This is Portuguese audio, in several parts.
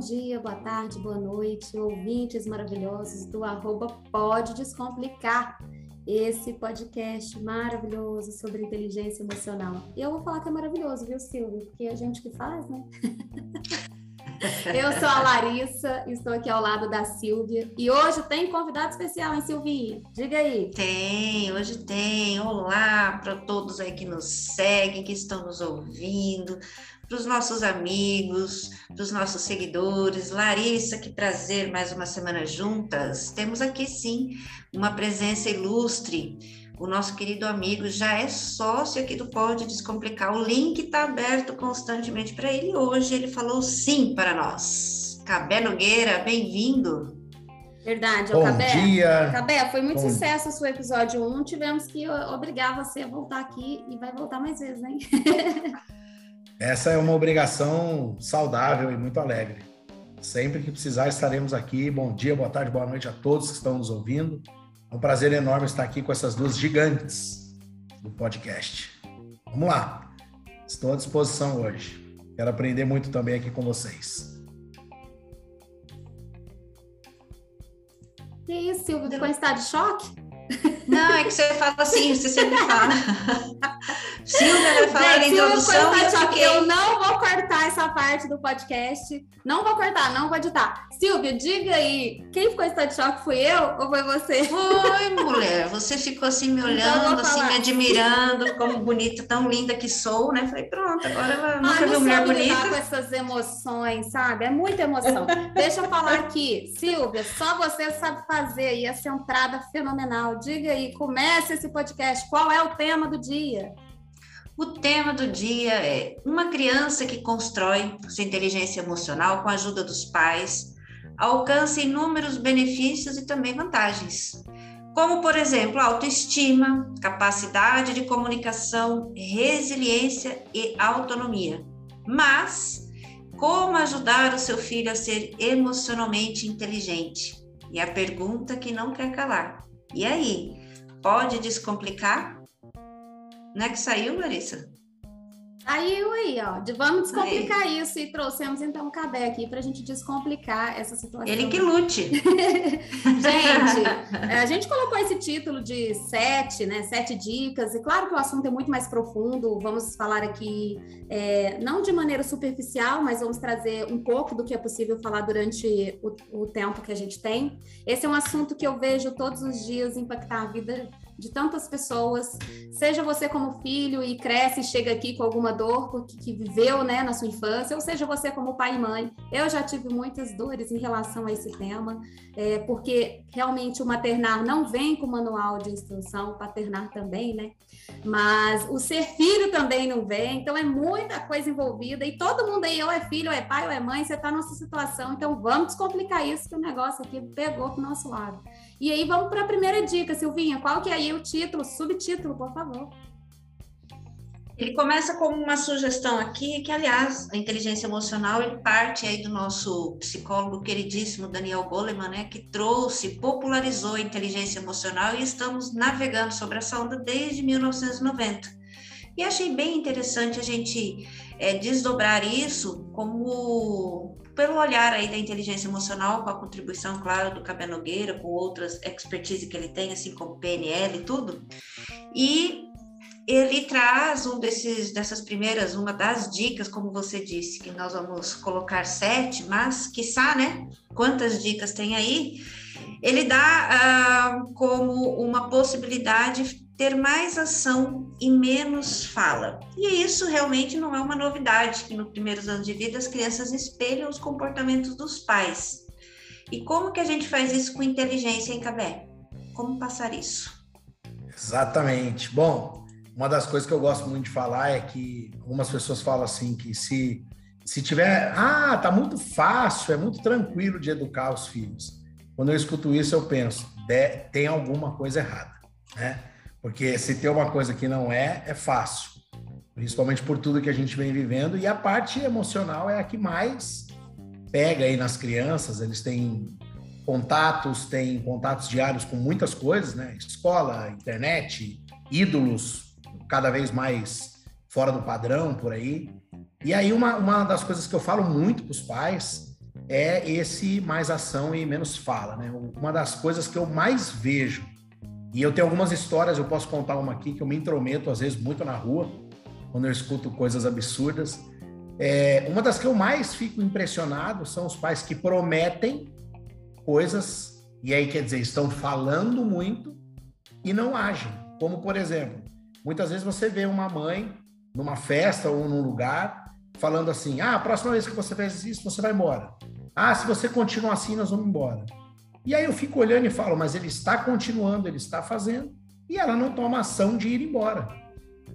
dia, boa tarde, boa noite, ouvintes maravilhosos do arroba Pode Descomplicar, esse podcast maravilhoso sobre inteligência emocional. E eu vou falar que é maravilhoso, viu, Silvio? Porque é a gente que faz, né? eu sou a Larissa, estou aqui ao lado da Silvia e hoje tem convidado especial, hein, Silvinha? Diga aí. Tem, hoje tem. Olá para todos aí que nos seguem, que estão nos ouvindo para os nossos amigos, para os nossos seguidores. Larissa, que prazer, mais uma semana juntas. Temos aqui sim uma presença ilustre. O nosso querido amigo já é sócio aqui do Pode Descomplicar. O link está aberto constantemente para ele. Hoje ele falou sim para nós. Cabé Nogueira, bem-vindo. Verdade, Bom Cabé. dia. Cabé, foi muito Bom... sucesso o seu episódio 1. Tivemos que obrigar você a voltar aqui e vai voltar mais vezes, hein? Essa é uma obrigação saudável e muito alegre. Sempre que precisar, estaremos aqui. Bom dia, boa tarde, boa noite a todos que estão nos ouvindo. É um prazer enorme estar aqui com essas duas gigantes do podcast. Vamos lá. Estou à disposição hoje. Quero aprender muito também aqui com vocês. Que isso, Silvio? Ficou em estado de choque? Não, é que você fala assim, você sempre fala. Silvia vai falar introdução. Eu, fiquei... eu não vou cortar essa parte do podcast. Não vou cortar, não vou editar. Silvia, diga aí, quem ficou em estado de choque? Fui eu ou foi você? Foi, mulher. Você ficou assim me então, olhando, então, assim, me admirando, como bonita, tão linda que sou, né? Falei, pronto, agora ela ah, nunca viu mulher bonita. com essas emoções, sabe? É muita emoção. Deixa eu falar aqui. Silvia, só você sabe fazer aí essa entrada fenomenal. Diga aí, comece esse podcast. Qual é o tema do dia? O tema do dia é uma criança que constrói sua inteligência emocional com a ajuda dos pais alcança inúmeros benefícios e também vantagens, como, por exemplo, autoestima, capacidade de comunicação, resiliência e autonomia. Mas, como ajudar o seu filho a ser emocionalmente inteligente? E a pergunta que não quer calar. E aí, pode descomplicar? Não é que saiu, Larissa? Saiu aí, ó. Vamos descomplicar aí. isso e trouxemos então o Cabé aqui para a gente descomplicar essa situação. Ele que lute. gente, a gente colocou esse título de sete, né? Sete dicas. E claro que o assunto é muito mais profundo. Vamos falar aqui, é, não de maneira superficial, mas vamos trazer um pouco do que é possível falar durante o, o tempo que a gente tem. Esse é um assunto que eu vejo todos os dias impactar a vida de tantas pessoas, seja você como filho e cresce e chega aqui com alguma dor que, que viveu né, na sua infância, ou seja você como pai e mãe. Eu já tive muitas dores em relação a esse tema, é, porque realmente o maternar não vem com manual de instrução, o paternar também, né? Mas o ser filho também não vem, então é muita coisa envolvida e todo mundo aí, ou é filho, ou é pai, ou é mãe, você está nessa situação, então vamos descomplicar isso que o negócio aqui pegou para o nosso lado. E aí vamos para a primeira dica, Silvinha. Qual que é aí o título, subtítulo, por favor? Ele começa como uma sugestão aqui, que aliás, a inteligência emocional ele parte aí do nosso psicólogo queridíssimo Daniel Goleman, né, que trouxe, popularizou a inteligência emocional e estamos navegando sobre essa onda desde 1990. E achei bem interessante a gente é, desdobrar isso como pelo olhar aí da inteligência emocional, com a contribuição, claro, do Cabé Nogueira, com outras expertise que ele tem, assim como PNL e tudo. E ele traz um desses, dessas primeiras, uma das dicas, como você disse, que nós vamos colocar sete, mas, quiçá, né? Quantas dicas tem aí? Ele dá uh, como uma possibilidade ter mais ação e menos fala. E isso realmente não é uma novidade, que nos primeiros anos de vida as crianças espelham os comportamentos dos pais. E como que a gente faz isso com inteligência, em Cabé? Como passar isso? Exatamente. Bom, uma das coisas que eu gosto muito de falar é que algumas pessoas falam assim que se se tiver, ah, tá muito fácil, é muito tranquilo de educar os filhos. Quando eu escuto isso, eu penso, tem alguma coisa errada, né? Porque se tem uma coisa que não é, é fácil. Principalmente por tudo que a gente vem vivendo. E a parte emocional é a que mais pega aí nas crianças. Eles têm contatos, têm contatos diários com muitas coisas, né? Escola, internet, ídolos, cada vez mais fora do padrão por aí. E aí, uma, uma das coisas que eu falo muito para os pais é esse mais ação e menos fala, né? Uma das coisas que eu mais vejo, e eu tenho algumas histórias, eu posso contar uma aqui, que eu me intrometo às vezes muito na rua, quando eu escuto coisas absurdas. É, uma das que eu mais fico impressionado são os pais que prometem coisas, e aí quer dizer, estão falando muito e não agem. Como, por exemplo, muitas vezes você vê uma mãe numa festa ou num lugar falando assim: ah, a próxima vez que você fez isso, você vai embora. Ah, se você continuar assim, nós vamos embora. E aí eu fico olhando e falo, mas ele está continuando, ele está fazendo, e ela não toma ação de ir embora.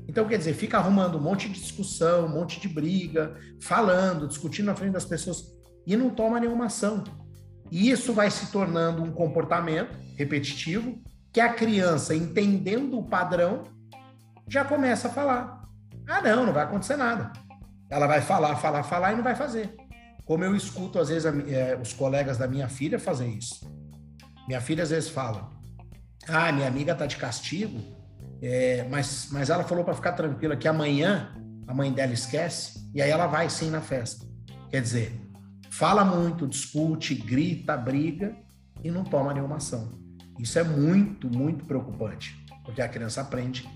Então, quer dizer, fica arrumando um monte de discussão, um monte de briga, falando, discutindo na frente das pessoas, e não toma nenhuma ação. E isso vai se tornando um comportamento repetitivo, que a criança, entendendo o padrão, já começa a falar. Ah, não, não vai acontecer nada. Ela vai falar, falar, falar e não vai fazer. Como eu escuto, às vezes, é, os colegas da minha filha fazer isso. Minha filha, às vezes, fala: Ah, minha amiga tá de castigo, é, mas, mas ela falou para ficar tranquila que amanhã a mãe dela esquece e aí ela vai sim na festa. Quer dizer, fala muito, discute, grita, briga e não toma nenhuma ação. Isso é muito, muito preocupante, porque a criança aprende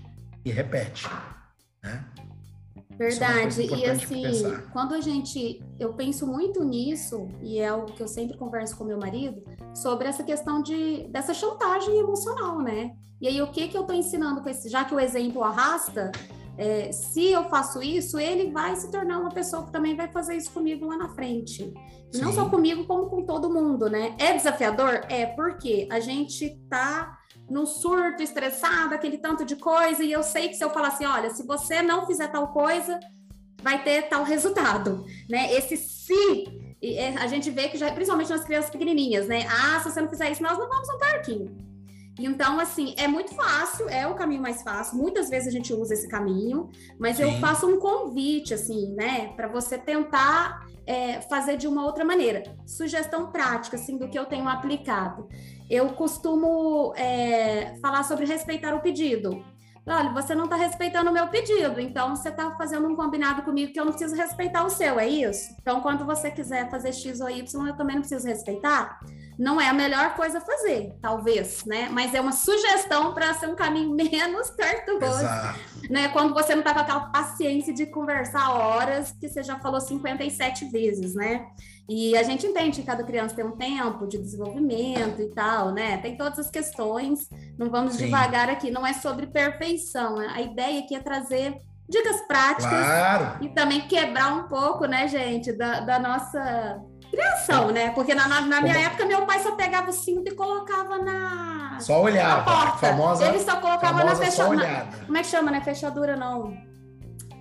e repete. Né? É Verdade. E assim, quando a gente. Eu penso muito nisso, e é algo que eu sempre converso com meu marido, sobre essa questão de, dessa chantagem emocional, né? E aí, o que, que eu estou ensinando com esse. Já que o exemplo arrasta, é, se eu faço isso, ele vai se tornar uma pessoa que também vai fazer isso comigo lá na frente. E não só comigo, como com todo mundo, né? É desafiador? É, porque a gente tá num surto, estressado, aquele tanto de coisa, e eu sei que se eu falar assim, olha, se você não fizer tal coisa, vai ter tal resultado, né? Esse se, é, a gente vê que já, principalmente nas crianças pequenininhas, né? Ah, se você não fizer isso, nós não vamos no parquinho. Então, assim, é muito fácil, é o caminho mais fácil. Muitas vezes a gente usa esse caminho, mas Sim. eu faço um convite, assim, né, para você tentar é, fazer de uma outra maneira. Sugestão prática, assim, do que eu tenho aplicado eu costumo é, falar sobre respeitar o pedido. Olha, você não está respeitando o meu pedido, então você está fazendo um combinado comigo que eu não preciso respeitar o seu, é isso? Então, quando você quiser fazer X ou Y, eu também não preciso respeitar? não é a melhor coisa a fazer, talvez, né? Mas é uma sugestão para ser um caminho menos tortuoso, né? Quando você não está com aquela paciência de conversar horas que você já falou 57 vezes, né? E a gente entende que cada criança tem um tempo de desenvolvimento e tal, né? Tem todas as questões, não vamos Sim. devagar aqui, não é sobre perfeição. Né? A ideia aqui é trazer dicas práticas claro. e também quebrar um pouco, né, gente, da, da nossa criação, né? Porque na, na, na minha Como... época, meu pai só pegava o cinto e colocava na. Só olhava. Na porta. Famosa, Ele só colocava na fechadura. Como é que chama, né? Fechadura não.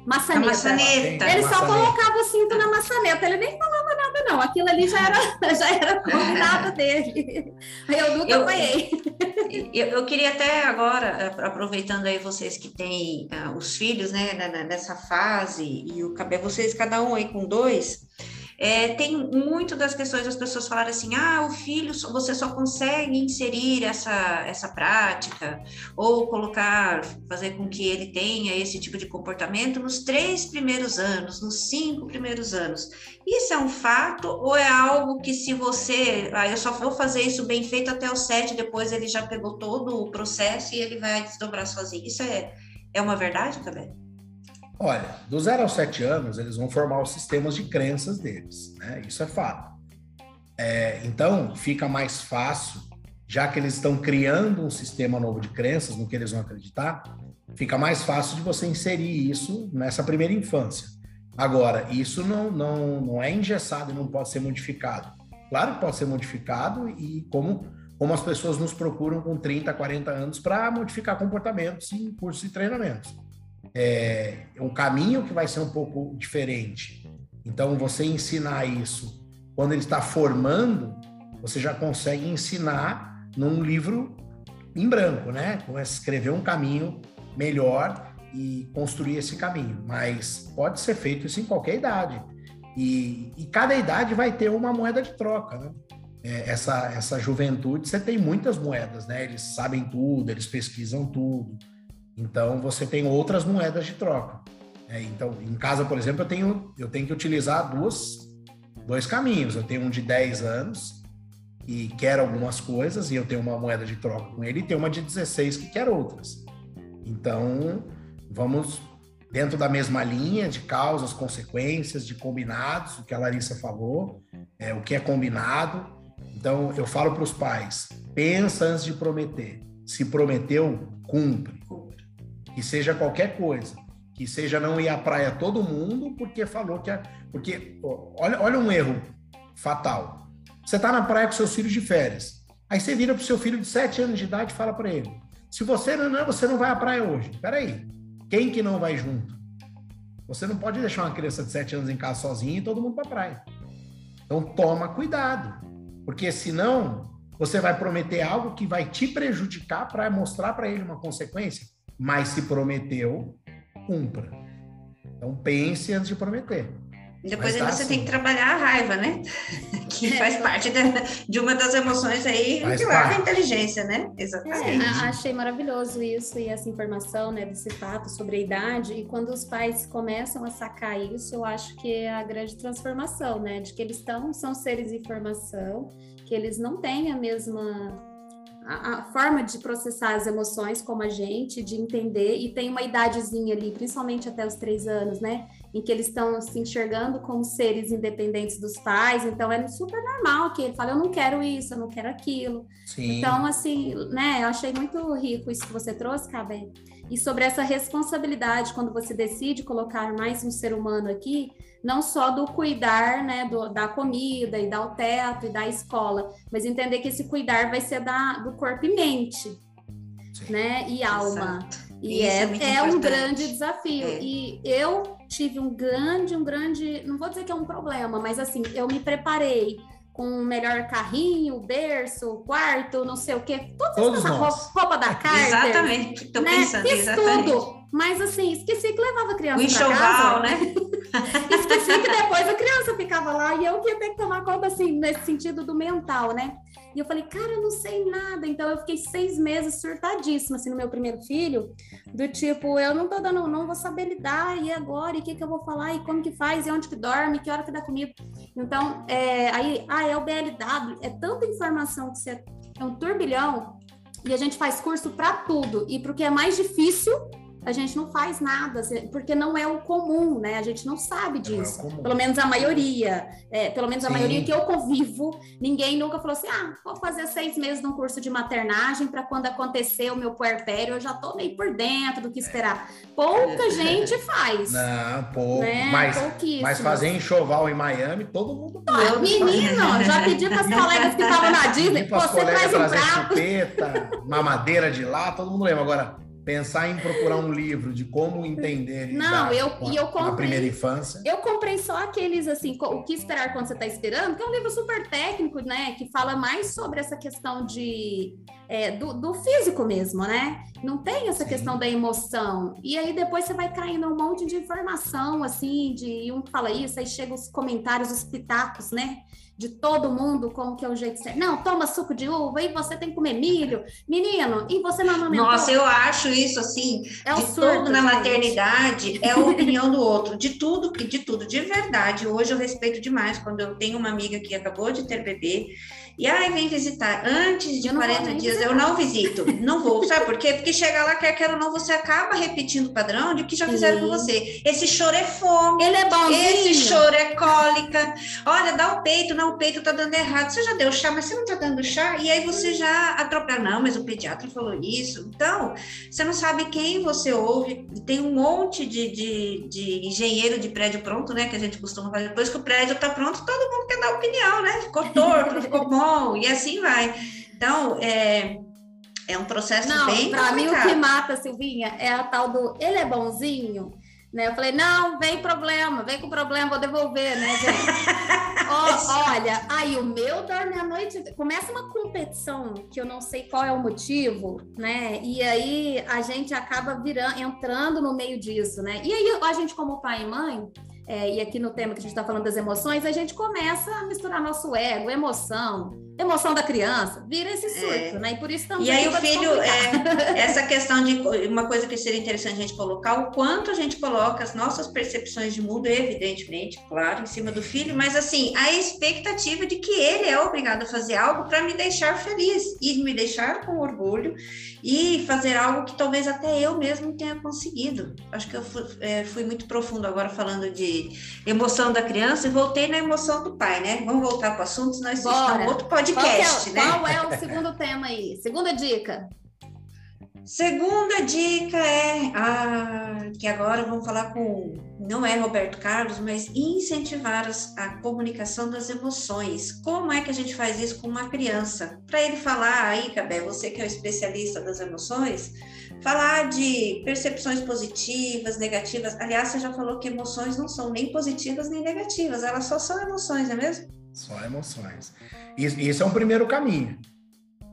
Maçaneta. maçaneta. Ele só colocava o cinto na maçaneta. Ele nem falava nada, não. Aquilo ali já era, já era combinado dele. Eu nunca eu, apanhei. Eu, eu, queria até agora, aproveitando aí vocês que têm uh, os filhos, né, nessa fase, e o cabelo, vocês cada um aí com dois. É, tem muito das questões das pessoas falarem assim: ah, o filho, você só consegue inserir essa, essa prática, ou colocar, fazer com que ele tenha esse tipo de comportamento nos três primeiros anos, nos cinco primeiros anos. Isso é um fato, ou é algo que se você, ah, eu só vou fazer isso bem feito até o sete, depois ele já pegou todo o processo e ele vai desdobrar sozinho? Isso é, é uma verdade, Cabé? Olha, do zero aos sete anos, eles vão formar os sistemas de crenças deles, né? Isso é fato. É, então, fica mais fácil, já que eles estão criando um sistema novo de crenças no que eles vão acreditar, fica mais fácil de você inserir isso nessa primeira infância. Agora, isso não, não, não é engessado e não pode ser modificado. Claro que pode ser modificado e como, como as pessoas nos procuram com 30, 40 anos para modificar comportamentos em cursos e treinamentos é, um caminho que vai ser um pouco diferente. Então, você ensinar isso quando ele está formando, você já consegue ensinar num livro em branco, né? Começa a escrever um caminho melhor e construir esse caminho. Mas pode ser feito isso em qualquer idade. E, e cada idade vai ter uma moeda de troca, né? É, essa, essa juventude, você tem muitas moedas, né? Eles sabem tudo, eles pesquisam tudo. Então você tem outras moedas de troca. É, então, em casa, por exemplo, eu tenho, eu tenho que utilizar duas, dois caminhos. Eu tenho um de 10 anos e quer algumas coisas, e eu tenho uma moeda de troca com ele, e tem uma de 16 que quer outras. Então, vamos dentro da mesma linha de causas, consequências, de combinados, o que a Larissa falou, é, o que é combinado. Então, eu falo para os pais: pensa antes de prometer. Se prometeu, cumpre. Que seja qualquer coisa. Que seja não ir à praia todo mundo porque falou que. É, porque, olha, olha um erro fatal. Você está na praia com seus filhos de férias. Aí você vira para o seu filho de 7 anos de idade e fala para ele: se você não, você não vai à praia hoje. Peraí, quem que não vai junto? Você não pode deixar uma criança de 7 anos em casa sozinha e todo mundo para a praia. Então toma cuidado, porque senão você vai prometer algo que vai te prejudicar para mostrar para ele uma consequência. Mas se prometeu, cumpra. Então pense antes de prometer. Depois aí você assim. tem que trabalhar a raiva, né? que é. faz parte de, de, uma das emoções aí faz que leva a inteligência, né? Exatamente. É, achei maravilhoso isso e essa informação, né, desse fato sobre a idade. E quando os pais começam a sacar isso, eu acho que é a grande transformação, né? De que eles estão, são seres em formação, que eles não têm a mesma a, a, forma de processar as emoções como a gente, de entender, e tem uma idadezinha ali, principalmente até os três anos, né? Em que eles estão se enxergando como seres independentes dos pais, então é super normal que ele fale, eu não quero isso, eu não quero aquilo. Sim. Então, assim, né, eu achei muito rico isso que você trouxe, Cabé. E sobre essa responsabilidade, quando você decide colocar mais um ser humano aqui, não só do cuidar, né, do, da comida e dar o teto e da escola, mas entender que esse cuidar vai ser da, do corpo e mente, Sim. né, e alma. Exato. E é, é, é um grande desafio. É. E eu tive um grande, um grande, não vou dizer que é um problema, mas assim, eu me preparei com o melhor carrinho, berço, quarto, não sei o quê, todas essas roupa, roupa da casa. Exatamente, tô né? pensando, Fiz exatamente. tudo. Mas assim, esqueci que levava a criança o enxoval, casa, né? esqueci que depois a criança ficava lá e eu que ia ter que tomar conta, assim, nesse sentido do mental, né? E eu falei, cara, eu não sei nada. Então eu fiquei seis meses surtadíssima, assim, no meu primeiro filho, do tipo, eu não tô dando, não vou saber lidar, e agora? E o que que eu vou falar? E como que faz? E onde que dorme? Que hora que dá comida? Então, é, aí, ah, é o BLW, é tanta informação que você é um turbilhão, e a gente faz curso para tudo. E para o que é mais difícil, a gente não faz nada, porque não é o comum, né? A gente não sabe disso. Não é pelo menos a maioria, é, pelo menos a Sim. maioria que eu convivo, ninguém nunca falou assim: ah, vou fazer seis meses num curso de maternagem para quando acontecer o meu puerpério, eu já tô meio por dentro do que esperar. Pouca gente faz. Não, pouco. Né? Mas, mas fazer enxoval em Miami, todo mundo. Ah, menino, já pedi para as colegas que estavam na Disney, você traz um prato. Chupeta, mamadeira de lá, todo mundo lembra. Agora, pensar em procurar um livro de como entender não eu e eu comprei, a primeira infância. eu comprei só aqueles assim o que esperar quando você está esperando que é um livro super técnico né que fala mais sobre essa questão de é, do, do, físico mesmo né? Não tem essa Sim. questão da emoção. E aí depois você vai caindo um monte de informação assim de um fala isso aí chega os comentários os pitacos né de todo mundo como que é o jeito certo. Não, toma suco de uva e você tem que comer milho. Menino, e você não amamentou? Nossa, eu acho isso assim, é de surto, tudo na gente. maternidade, é a opinião do outro, de tudo, de tudo, de verdade. Hoje eu respeito demais quando eu tenho uma amiga que acabou de ter bebê e aí vem visitar. Antes de 40 dias visitar. eu não visito, não vou. Sabe por quê? Porque chega lá, quer quer ou não, você acaba repetindo o padrão de que já fizeram Sim. com você. Esse choro é fome. Ele é bonzinho. Esse choro é cólica. Olha, dá o peito, não, o peito tá dando errado. Você já deu chá, mas você não tá dando chá? E aí você já atropela. Não, mas o pediatra falou isso. Então, você não sabe quem você ouve. Tem um monte de, de, de engenheiro de prédio pronto, né? Que a gente costuma fazer. Depois que o prédio tá pronto, todo mundo quer dar opinião, né? Ficou torto, ficou bom bom, e assim vai. Então, é, é um processo não, bem Para mim, o que mata, Silvinha, é a tal do ele é bonzinho. Né? Eu falei, não, vem problema, vem com problema, vou devolver, né, gente? oh, olha, aí o meu dorme à noite, começa uma competição que eu não sei qual é o motivo, né? E aí a gente acaba virando, entrando no meio disso, né? E aí a gente, como pai e mãe, é, e aqui no tema que a gente está falando das emoções, a gente começa a misturar nosso ego, emoção, emoção da criança, vira esse surto, é. né? E por isso também. E aí o filho, é, essa questão de uma coisa que seria interessante a gente colocar, o quanto a gente coloca as nossas percepções de mundo, evidentemente, claro, em cima do filho, mas assim, a expectativa de que ele é obrigado a fazer algo para me deixar feliz e me deixar com orgulho e fazer algo que talvez até eu mesmo tenha conseguido. Acho que eu fui, é, fui muito profundo agora falando de emoção da criança e voltei na emoção do pai, né? Vamos voltar para o assunto, senão isso é outro podcast podcast, qual é, né? Qual é o segundo tema aí? Segunda dica. Segunda dica é ah, que agora vamos falar com não é Roberto Carlos, mas incentivar a comunicação das emoções. Como é que a gente faz isso com uma criança? Para ele falar aí, Cabé, você que é o especialista das emoções, falar de percepções positivas, negativas. Aliás, você já falou que emoções não são nem positivas nem negativas, elas só são emoções, não é mesmo? Só emoções. Isso, isso é um primeiro caminho.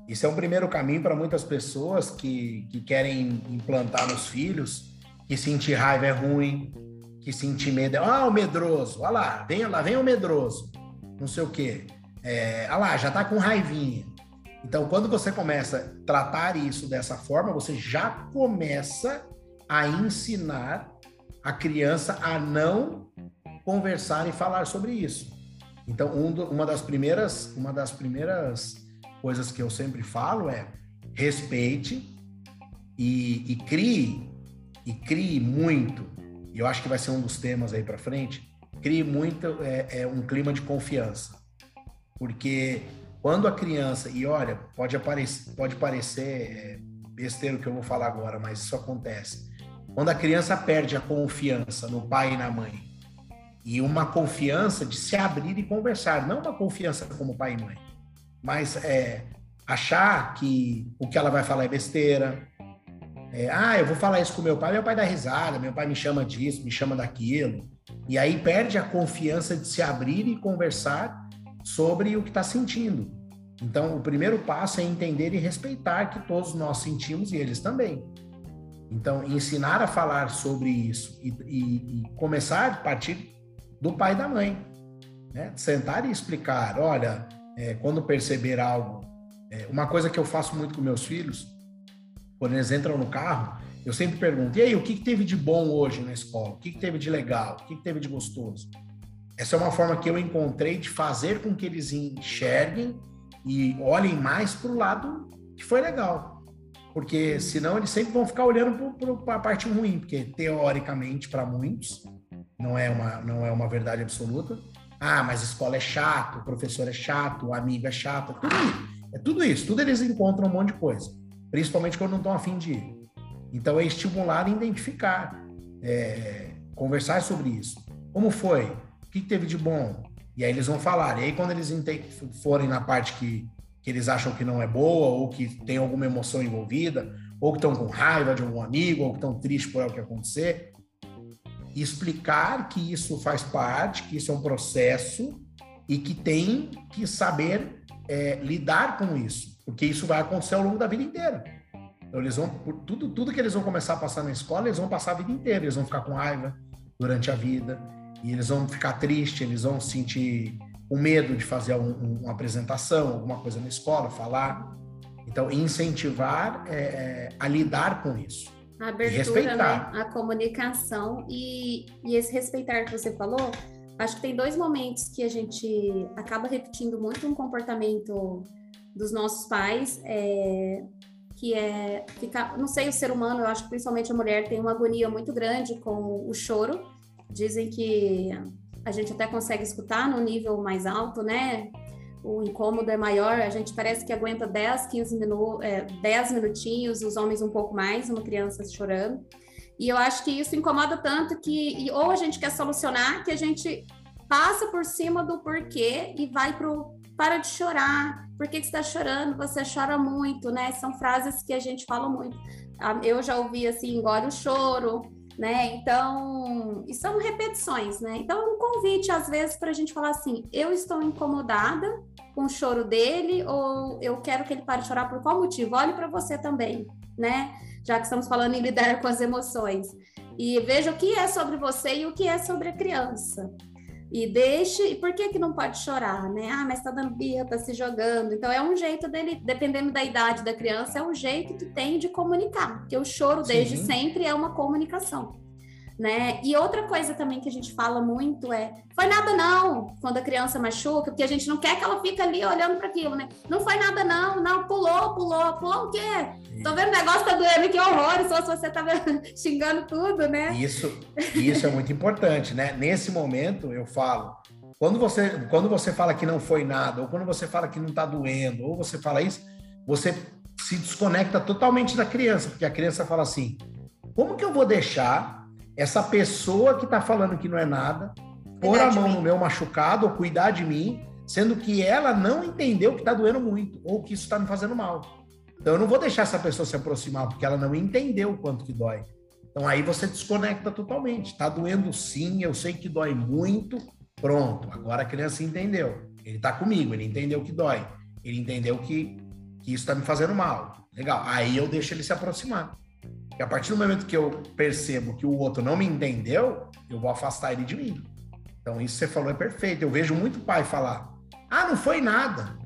Isso é um primeiro caminho para muitas pessoas que, que querem implantar nos filhos que sentir raiva é ruim, que sentir medo é. Ah, o medroso, olha lá, vem lá, vem o medroso, não sei o quê. É, lá, já tá com raivinha. Então, quando você começa a tratar isso dessa forma, você já começa a ensinar a criança a não conversar e falar sobre isso. Então, um do, uma das primeiras, uma das primeiras coisas que eu sempre falo é respeite e, e crie e crie muito. E eu acho que vai ser um dos temas aí para frente. Crie muito é, é um clima de confiança, porque quando a criança e olha pode aparecer pode parecer é, besteira o que eu vou falar agora, mas isso acontece. Quando a criança perde a confiança no pai e na mãe e uma confiança de se abrir e conversar, não uma confiança como pai e mãe, mas é, achar que o que ela vai falar é besteira. É, ah, eu vou falar isso com meu pai, meu pai dá risada, meu pai me chama disso, me chama daquilo. E aí perde a confiança de se abrir e conversar sobre o que está sentindo. Então, o primeiro passo é entender e respeitar que todos nós sentimos e eles também. Então, ensinar a falar sobre isso e, e, e começar a partir do pai e da mãe. Né? Sentar e explicar, olha, é, quando perceber algo. É, uma coisa que eu faço muito com meus filhos, quando eles entram no carro, eu sempre pergunto, e aí, o que, que teve de bom hoje na escola? O que, que teve de legal? O que, que teve de gostoso? Essa é uma forma que eu encontrei de fazer com que eles enxerguem e olhem mais para o lado que foi legal. Porque senão eles sempre vão ficar olhando para a parte ruim, porque teoricamente, para muitos, não é uma, não é uma verdade absoluta. Ah, mas escola é chato, professor é chato, amigo é chato, é tudo, é tudo isso. Tudo eles encontram um monte de coisa, principalmente quando não estão afim de ir. Então é estimular e identificar, é, conversar sobre isso. Como foi? O que teve de bom? E aí eles vão falar. E aí quando eles forem na parte que, que eles acham que não é boa, ou que tem alguma emoção envolvida, ou que estão com raiva de algum amigo, ou que estão tristes por algo que acontecer, explicar que isso faz parte, que isso é um processo e que tem que saber é, lidar com isso, porque isso vai acontecer ao longo da vida inteira. Então, eles vão, tudo, tudo que eles vão começar a passar na escola, eles vão passar a vida inteira, eles vão ficar com raiva durante a vida, e eles vão ficar tristes, eles vão sentir o medo de fazer um, uma apresentação, alguma coisa na escola, falar. Então, incentivar é, é, a lidar com isso. A abertura, né? a comunicação e, e esse respeitar que você falou, acho que tem dois momentos que a gente acaba repetindo muito um comportamento dos nossos pais, é, que é ficar, não sei, o ser humano, eu acho que principalmente a mulher tem uma agonia muito grande com o choro. Dizem que a gente até consegue escutar no nível mais alto, né? O incômodo é maior, a gente parece que aguenta 10, 15 minutos, é, 10 minutinhos, os homens um pouco mais, uma criança chorando. E eu acho que isso incomoda tanto que ou a gente quer solucionar, que a gente passa por cima do porquê e vai pro para de chorar, por que, que você está chorando? Você chora muito, né? São frases que a gente fala muito. Ah, eu já ouvi assim, engole o choro, né? Então, e são repetições, né? Então, um convite, às vezes, para a gente falar assim: eu estou incomodada com o choro dele, ou eu quero que ele pare de chorar por qual motivo? Olhe para você também, né? Já que estamos falando em lidar com as emoções. E veja o que é sobre você e o que é sobre a criança. E deixe. E por que que não pode chorar, né? Ah, mas tá dando birra, tá se jogando. Então é um jeito dele, dependendo da idade da criança, é um jeito que tem de comunicar. Porque o choro desde Sim. sempre é uma comunicação né? E outra coisa também que a gente fala muito é: foi nada não, quando a criança machuca, porque a gente não quer que ela fique ali olhando para aquilo, né? Não foi nada não, não, pulou, pulou, pulou o quê? Tô vendo o negócio tá doendo, que horror, só se você tá xingando tudo, né? Isso, isso é muito importante, né? Nesse momento eu falo, quando você, quando você fala que não foi nada, ou quando você fala que não tá doendo, ou você fala isso, você se desconecta totalmente da criança, porque a criança fala assim: como que eu vou deixar essa pessoa que está falando que não é nada, pôr a mão no meu machucado ou cuidar de mim, sendo que ela não entendeu que está doendo muito ou que isso está me fazendo mal. Então eu não vou deixar essa pessoa se aproximar porque ela não entendeu o quanto que dói. Então aí você desconecta totalmente. Está doendo sim, eu sei que dói muito. Pronto, agora a criança entendeu. Ele está comigo, ele entendeu que dói. Ele entendeu que, que isso está me fazendo mal. Legal. Aí eu deixo ele se aproximar. E a partir do momento que eu percebo que o outro não me entendeu, eu vou afastar ele de mim. Então, isso que você falou é perfeito. Eu vejo muito pai falar: ah, não foi nada.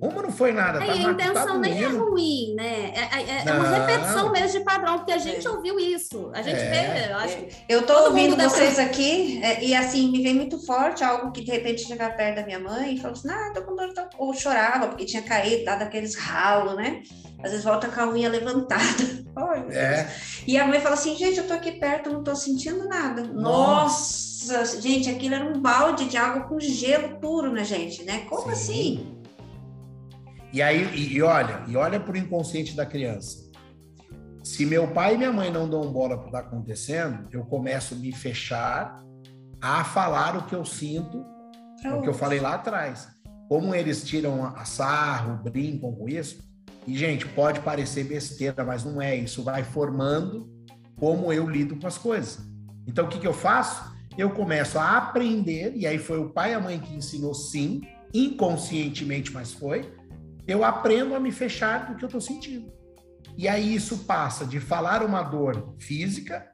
Como não foi nada? É, tá, a intenção tá nem é ruim, né? É, é, é, é uma repetição mesmo de padrão, porque a gente é. ouviu isso. A gente vê, eu acho. Eu tô ouvindo vocês aqui, e assim, me vem muito forte algo que de repente chegava perto da minha mãe e falou assim: ah, tô com dor, tô... ou chorava, porque tinha caído, dado aqueles ralos, né? Às vezes volta com a unha levantada. é. E a mãe fala assim: gente, eu tô aqui perto, não tô sentindo nada. Nossa, Nossa gente, aquilo era um balde de água com gelo puro, né, gente? Né? Como Sim. assim? E aí, e, e olha, e olha pro inconsciente da criança. Se meu pai e minha mãe não dão bola para o que está acontecendo, eu começo a me fechar a falar o que eu sinto, o que eu falei lá atrás. Como eles tiram a sarro, brincam com isso, e, gente, pode parecer besteira, mas não é. Isso vai formando como eu lido com as coisas. Então, o que, que eu faço? Eu começo a aprender, e aí foi o pai e a mãe que ensinou sim, inconscientemente, mas foi. Eu aprendo a me fechar do que eu estou sentindo. E aí isso passa de falar uma dor física,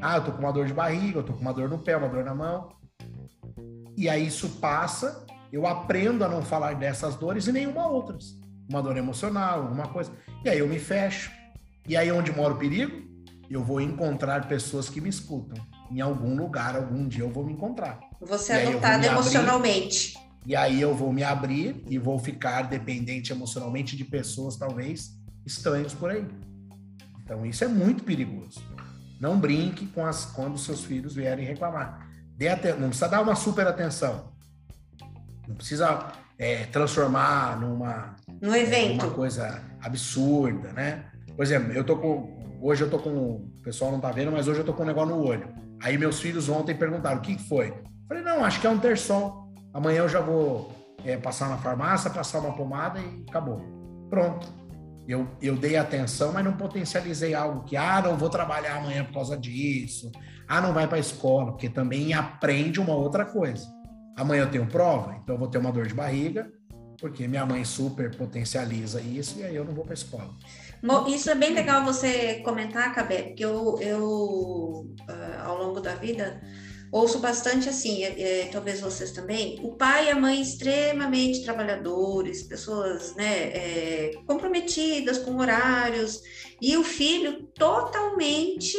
ah, eu tô com uma dor de barriga, eu tô com uma dor no pé, uma dor na mão. E aí isso passa, eu aprendo a não falar dessas dores e nenhuma outras uma dor emocional, alguma coisa. E aí eu me fecho. E aí onde mora o perigo? Eu vou encontrar pessoas que me escutam. Em algum lugar, algum dia eu vou me encontrar. Você é adotado emocionalmente. Abrir, e aí eu vou me abrir e vou ficar dependente emocionalmente de pessoas, talvez, estranhos por aí. Então isso é muito perigoso. Não brinque com as quando seus filhos vierem reclamar. Dê até, não precisa dar uma super atenção. Não precisa é, transformar numa no evento. É, uma coisa absurda, né? Por exemplo, eu tô com. Hoje eu tô com. O pessoal não tá vendo, mas hoje eu tô com um negócio no olho. Aí meus filhos ontem perguntaram: o que foi? Eu falei: não, acho que é um terçol. Amanhã eu já vou é, passar na farmácia, passar uma pomada e acabou. Pronto. Eu, eu dei atenção, mas não potencializei algo que, ah, não vou trabalhar amanhã por causa disso. Ah, não vai para a escola, porque também aprende uma outra coisa. Amanhã eu tenho prova, então eu vou ter uma dor de barriga, porque minha mãe super potencializa isso e aí eu não vou para a escola. Isso é bem legal você comentar, Cabé, porque eu, eu uh, ao longo da vida ouço bastante assim, é, é, talvez vocês também, o pai e a mãe extremamente trabalhadores, pessoas né, é, comprometidas com horários, e o filho totalmente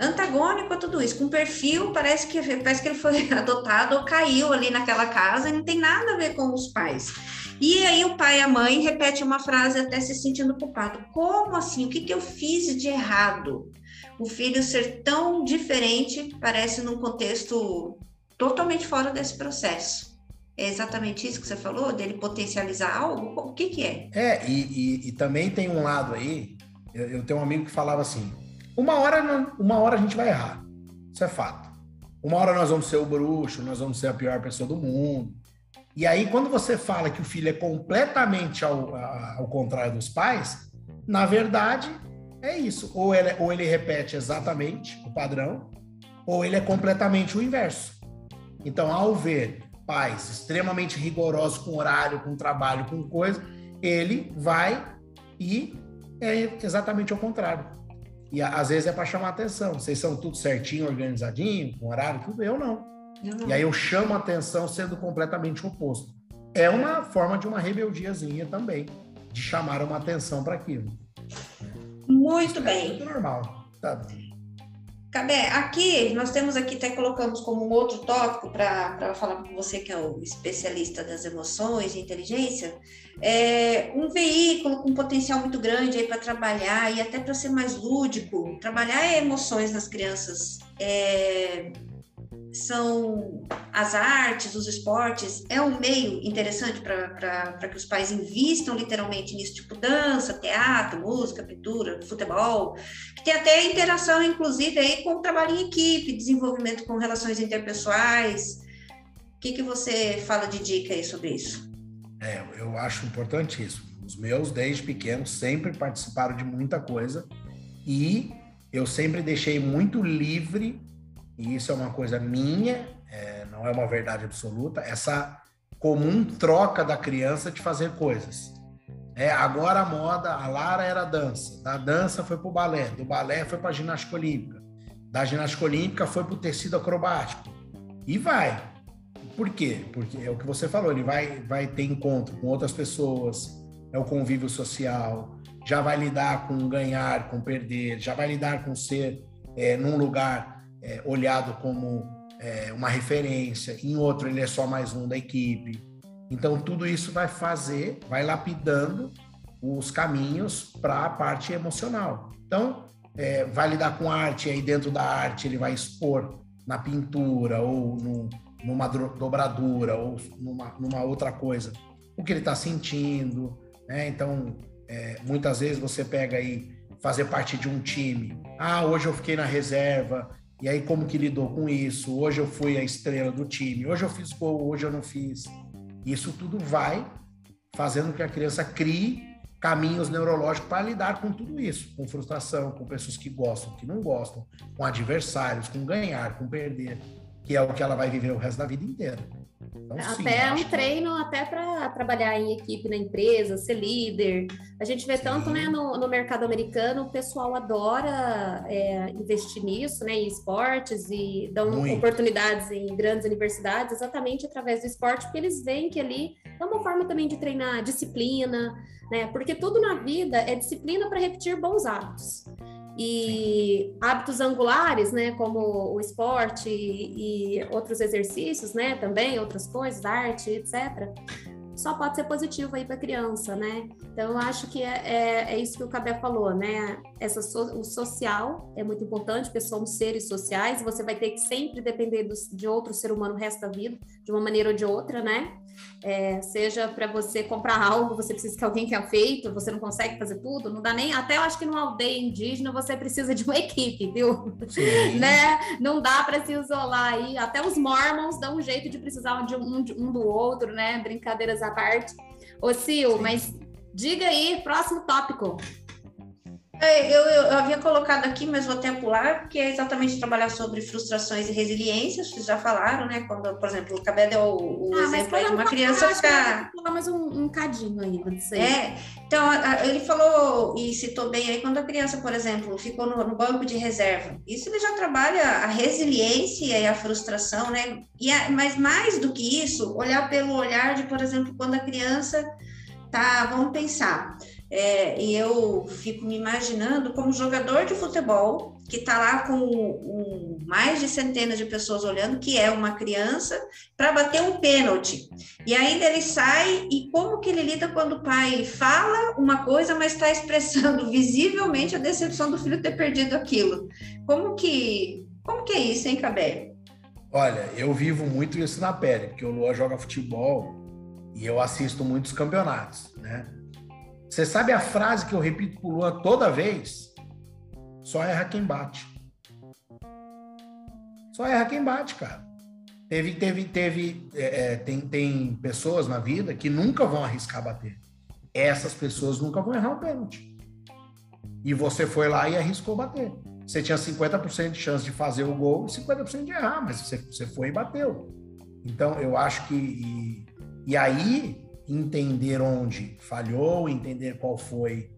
antagônico a tudo isso, com perfil, parece que, parece que ele foi adotado ou caiu ali naquela casa e não tem nada a ver com os pais. E aí o pai e a mãe repetem uma frase até se sentindo culpado. Como assim? O que, que eu fiz de errado? O filho ser tão diferente parece num contexto totalmente fora desse processo. É exatamente isso que você falou, dele potencializar algo? O que, que é? É, e, e, e também tem um lado aí, eu, eu tenho um amigo que falava assim, uma hora, uma hora a gente vai errar. Isso é fato. Uma hora nós vamos ser o bruxo, nós vamos ser a pior pessoa do mundo. E aí, quando você fala que o filho é completamente ao, ao contrário dos pais, na verdade, é isso. Ou ele, ou ele repete exatamente o padrão, ou ele é completamente o inverso. Então, ao ver pais extremamente rigorosos com horário, com trabalho, com coisa, ele vai e é exatamente o contrário. E às vezes é para chamar atenção. Vocês são tudo certinho, organizadinho, com horário, tudo. Eu não. E aí eu chamo a atenção sendo completamente oposto. É uma forma de uma rebeldiazinha também, de chamar uma atenção para aquilo. Muito é bem. Muito normal. Tá. Cabé, aqui nós temos aqui, até colocamos como um outro tópico para falar com você, que é o especialista das emoções e inteligência, é um veículo com potencial muito grande aí para trabalhar e até para ser mais lúdico, trabalhar emoções nas crianças. É, são as artes, os esportes, é um meio interessante para que os pais invistam literalmente nisso, tipo dança, teatro, música, pintura, futebol, que tem até interação, inclusive, aí com o trabalho em equipe, desenvolvimento com relações interpessoais. O que, que você fala de dica aí sobre isso? É, eu acho importantíssimo. Os meus, desde pequenos, sempre participaram de muita coisa e eu sempre deixei muito livre e isso é uma coisa minha, é, não é uma verdade absoluta, essa comum troca da criança de fazer coisas. É, agora a moda, a Lara era dança, da dança foi para o balé, do balé foi para a ginástica olímpica, da ginástica olímpica foi para o tecido acrobático. E vai. Por quê? Porque é o que você falou, ele vai, vai ter encontro com outras pessoas, é o convívio social, já vai lidar com ganhar, com perder, já vai lidar com ser é, num lugar é, olhado como é, uma referência, em outro ele é só mais um da equipe. Então, tudo isso vai fazer, vai lapidando os caminhos para a parte emocional. Então, é, vai lidar com arte, aí dentro da arte ele vai expor na pintura ou no, numa dobradura ou numa, numa outra coisa o que ele está sentindo. Né? Então, é, muitas vezes você pega aí fazer parte de um time. Ah, hoje eu fiquei na reserva, e aí, como que lidou com isso? Hoje eu fui a estrela do time, hoje eu fiz gol, hoje eu não fiz. Isso tudo vai fazendo que a criança crie caminhos neurológicos para lidar com tudo isso, com frustração, com pessoas que gostam, que não gostam, com adversários, com ganhar, com perder, que é o que ela vai viver o resto da vida inteira. Então, até sim, um treino até para trabalhar em equipe na empresa, ser líder. A gente vê sim. tanto né, no, no, mercado americano, o pessoal adora é, investir nisso, né, em esportes e dão Muito. oportunidades em grandes universidades exatamente através do esporte, porque eles veem que ali é uma forma também de treinar disciplina, né? Porque tudo na vida é disciplina para repetir bons hábitos. E hábitos angulares, né, como o esporte e, outros exercícios, né, também outras coisas, arte, etc. Só pode ser positivo aí para a criança, né? Então eu acho que é, é, é, isso que o Cabé falou, né? Essa so, o social é muito importante, porque somos seres sociais. Você vai ter que sempre depender do, de outro ser humano o resto da vida, de uma maneira ou de outra, né? É, seja para você comprar algo, você precisa que alguém tenha feito, você não consegue fazer tudo, não dá nem. Até eu acho que numa aldeia indígena você precisa de uma equipe, viu? né? Não dá para se isolar aí. Até os mormons dão um jeito de precisar de um, de um do outro, né? Brincadeiras à parte. Ô, Sil, Sim. mas diga aí, próximo tópico. É, eu, eu, havia colocado aqui, mas vou até pular, porque é exatamente trabalhar sobre frustrações e resiliência, vocês já falaram, né? Quando, por exemplo, o Cabé deu o, o ah, exemplo aí de uma criança ficar... Vou mais um, um cadinho ainda disso aí. É, então, a, a, ele falou e citou bem aí, quando a criança, por exemplo, ficou no, no, banco de reserva, isso ele já trabalha a resiliência e a frustração, né? E a, mas mais do que isso, olhar pelo olhar de, por exemplo, quando a criança tá, vamos pensar é, e eu fico me imaginando como jogador de futebol que está lá com um, mais de centenas de pessoas olhando, que é uma criança, para bater um pênalti. E ainda ele sai e como que ele lida quando o pai fala uma coisa, mas está expressando visivelmente a decepção do filho ter perdido aquilo. Como que como que é isso, hein, Cabé? Olha, eu vivo muito isso na pele, porque o Lua joga futebol e eu assisto muitos campeonatos, né? Você sabe a frase que eu repito pro Luan toda vez? Só erra quem bate. Só erra quem bate, cara. Teve, teve, teve, é, é, tem, tem pessoas na vida que nunca vão arriscar bater. Essas pessoas nunca vão errar um pênalti. E você foi lá e arriscou bater. Você tinha 50% de chance de fazer o gol e 50% de errar, mas você, você foi e bateu. Então, eu acho que. E, e aí, entender onde falhou, entender qual foi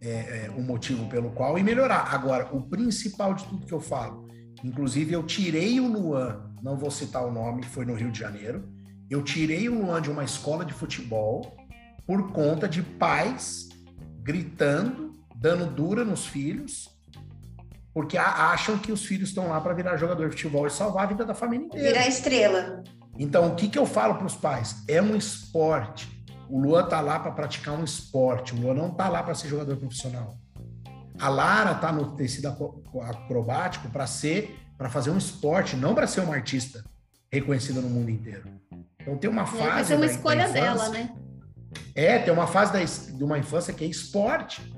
é, é, o motivo pelo qual e melhorar. Agora, o principal de tudo que eu falo, Inclusive, eu tirei o Luan, não vou citar o nome, foi no Rio de Janeiro. Eu tirei o Luan de uma escola de futebol por conta de pais gritando, dando dura nos filhos, porque acham que os filhos estão lá para virar jogador de futebol e salvar a vida da família inteira. Virar estrela. Então, o que, que eu falo para os pais? É um esporte. O Luan tá lá para praticar um esporte. O Luan não tá lá para ser jogador profissional. A Lara tá no tecido acrobático para ser, para fazer um esporte, não para ser uma artista reconhecida no mundo inteiro. Então tem uma fase. É, vai ser uma escolha dela, né? É, tem uma fase da, de uma infância que é esporte.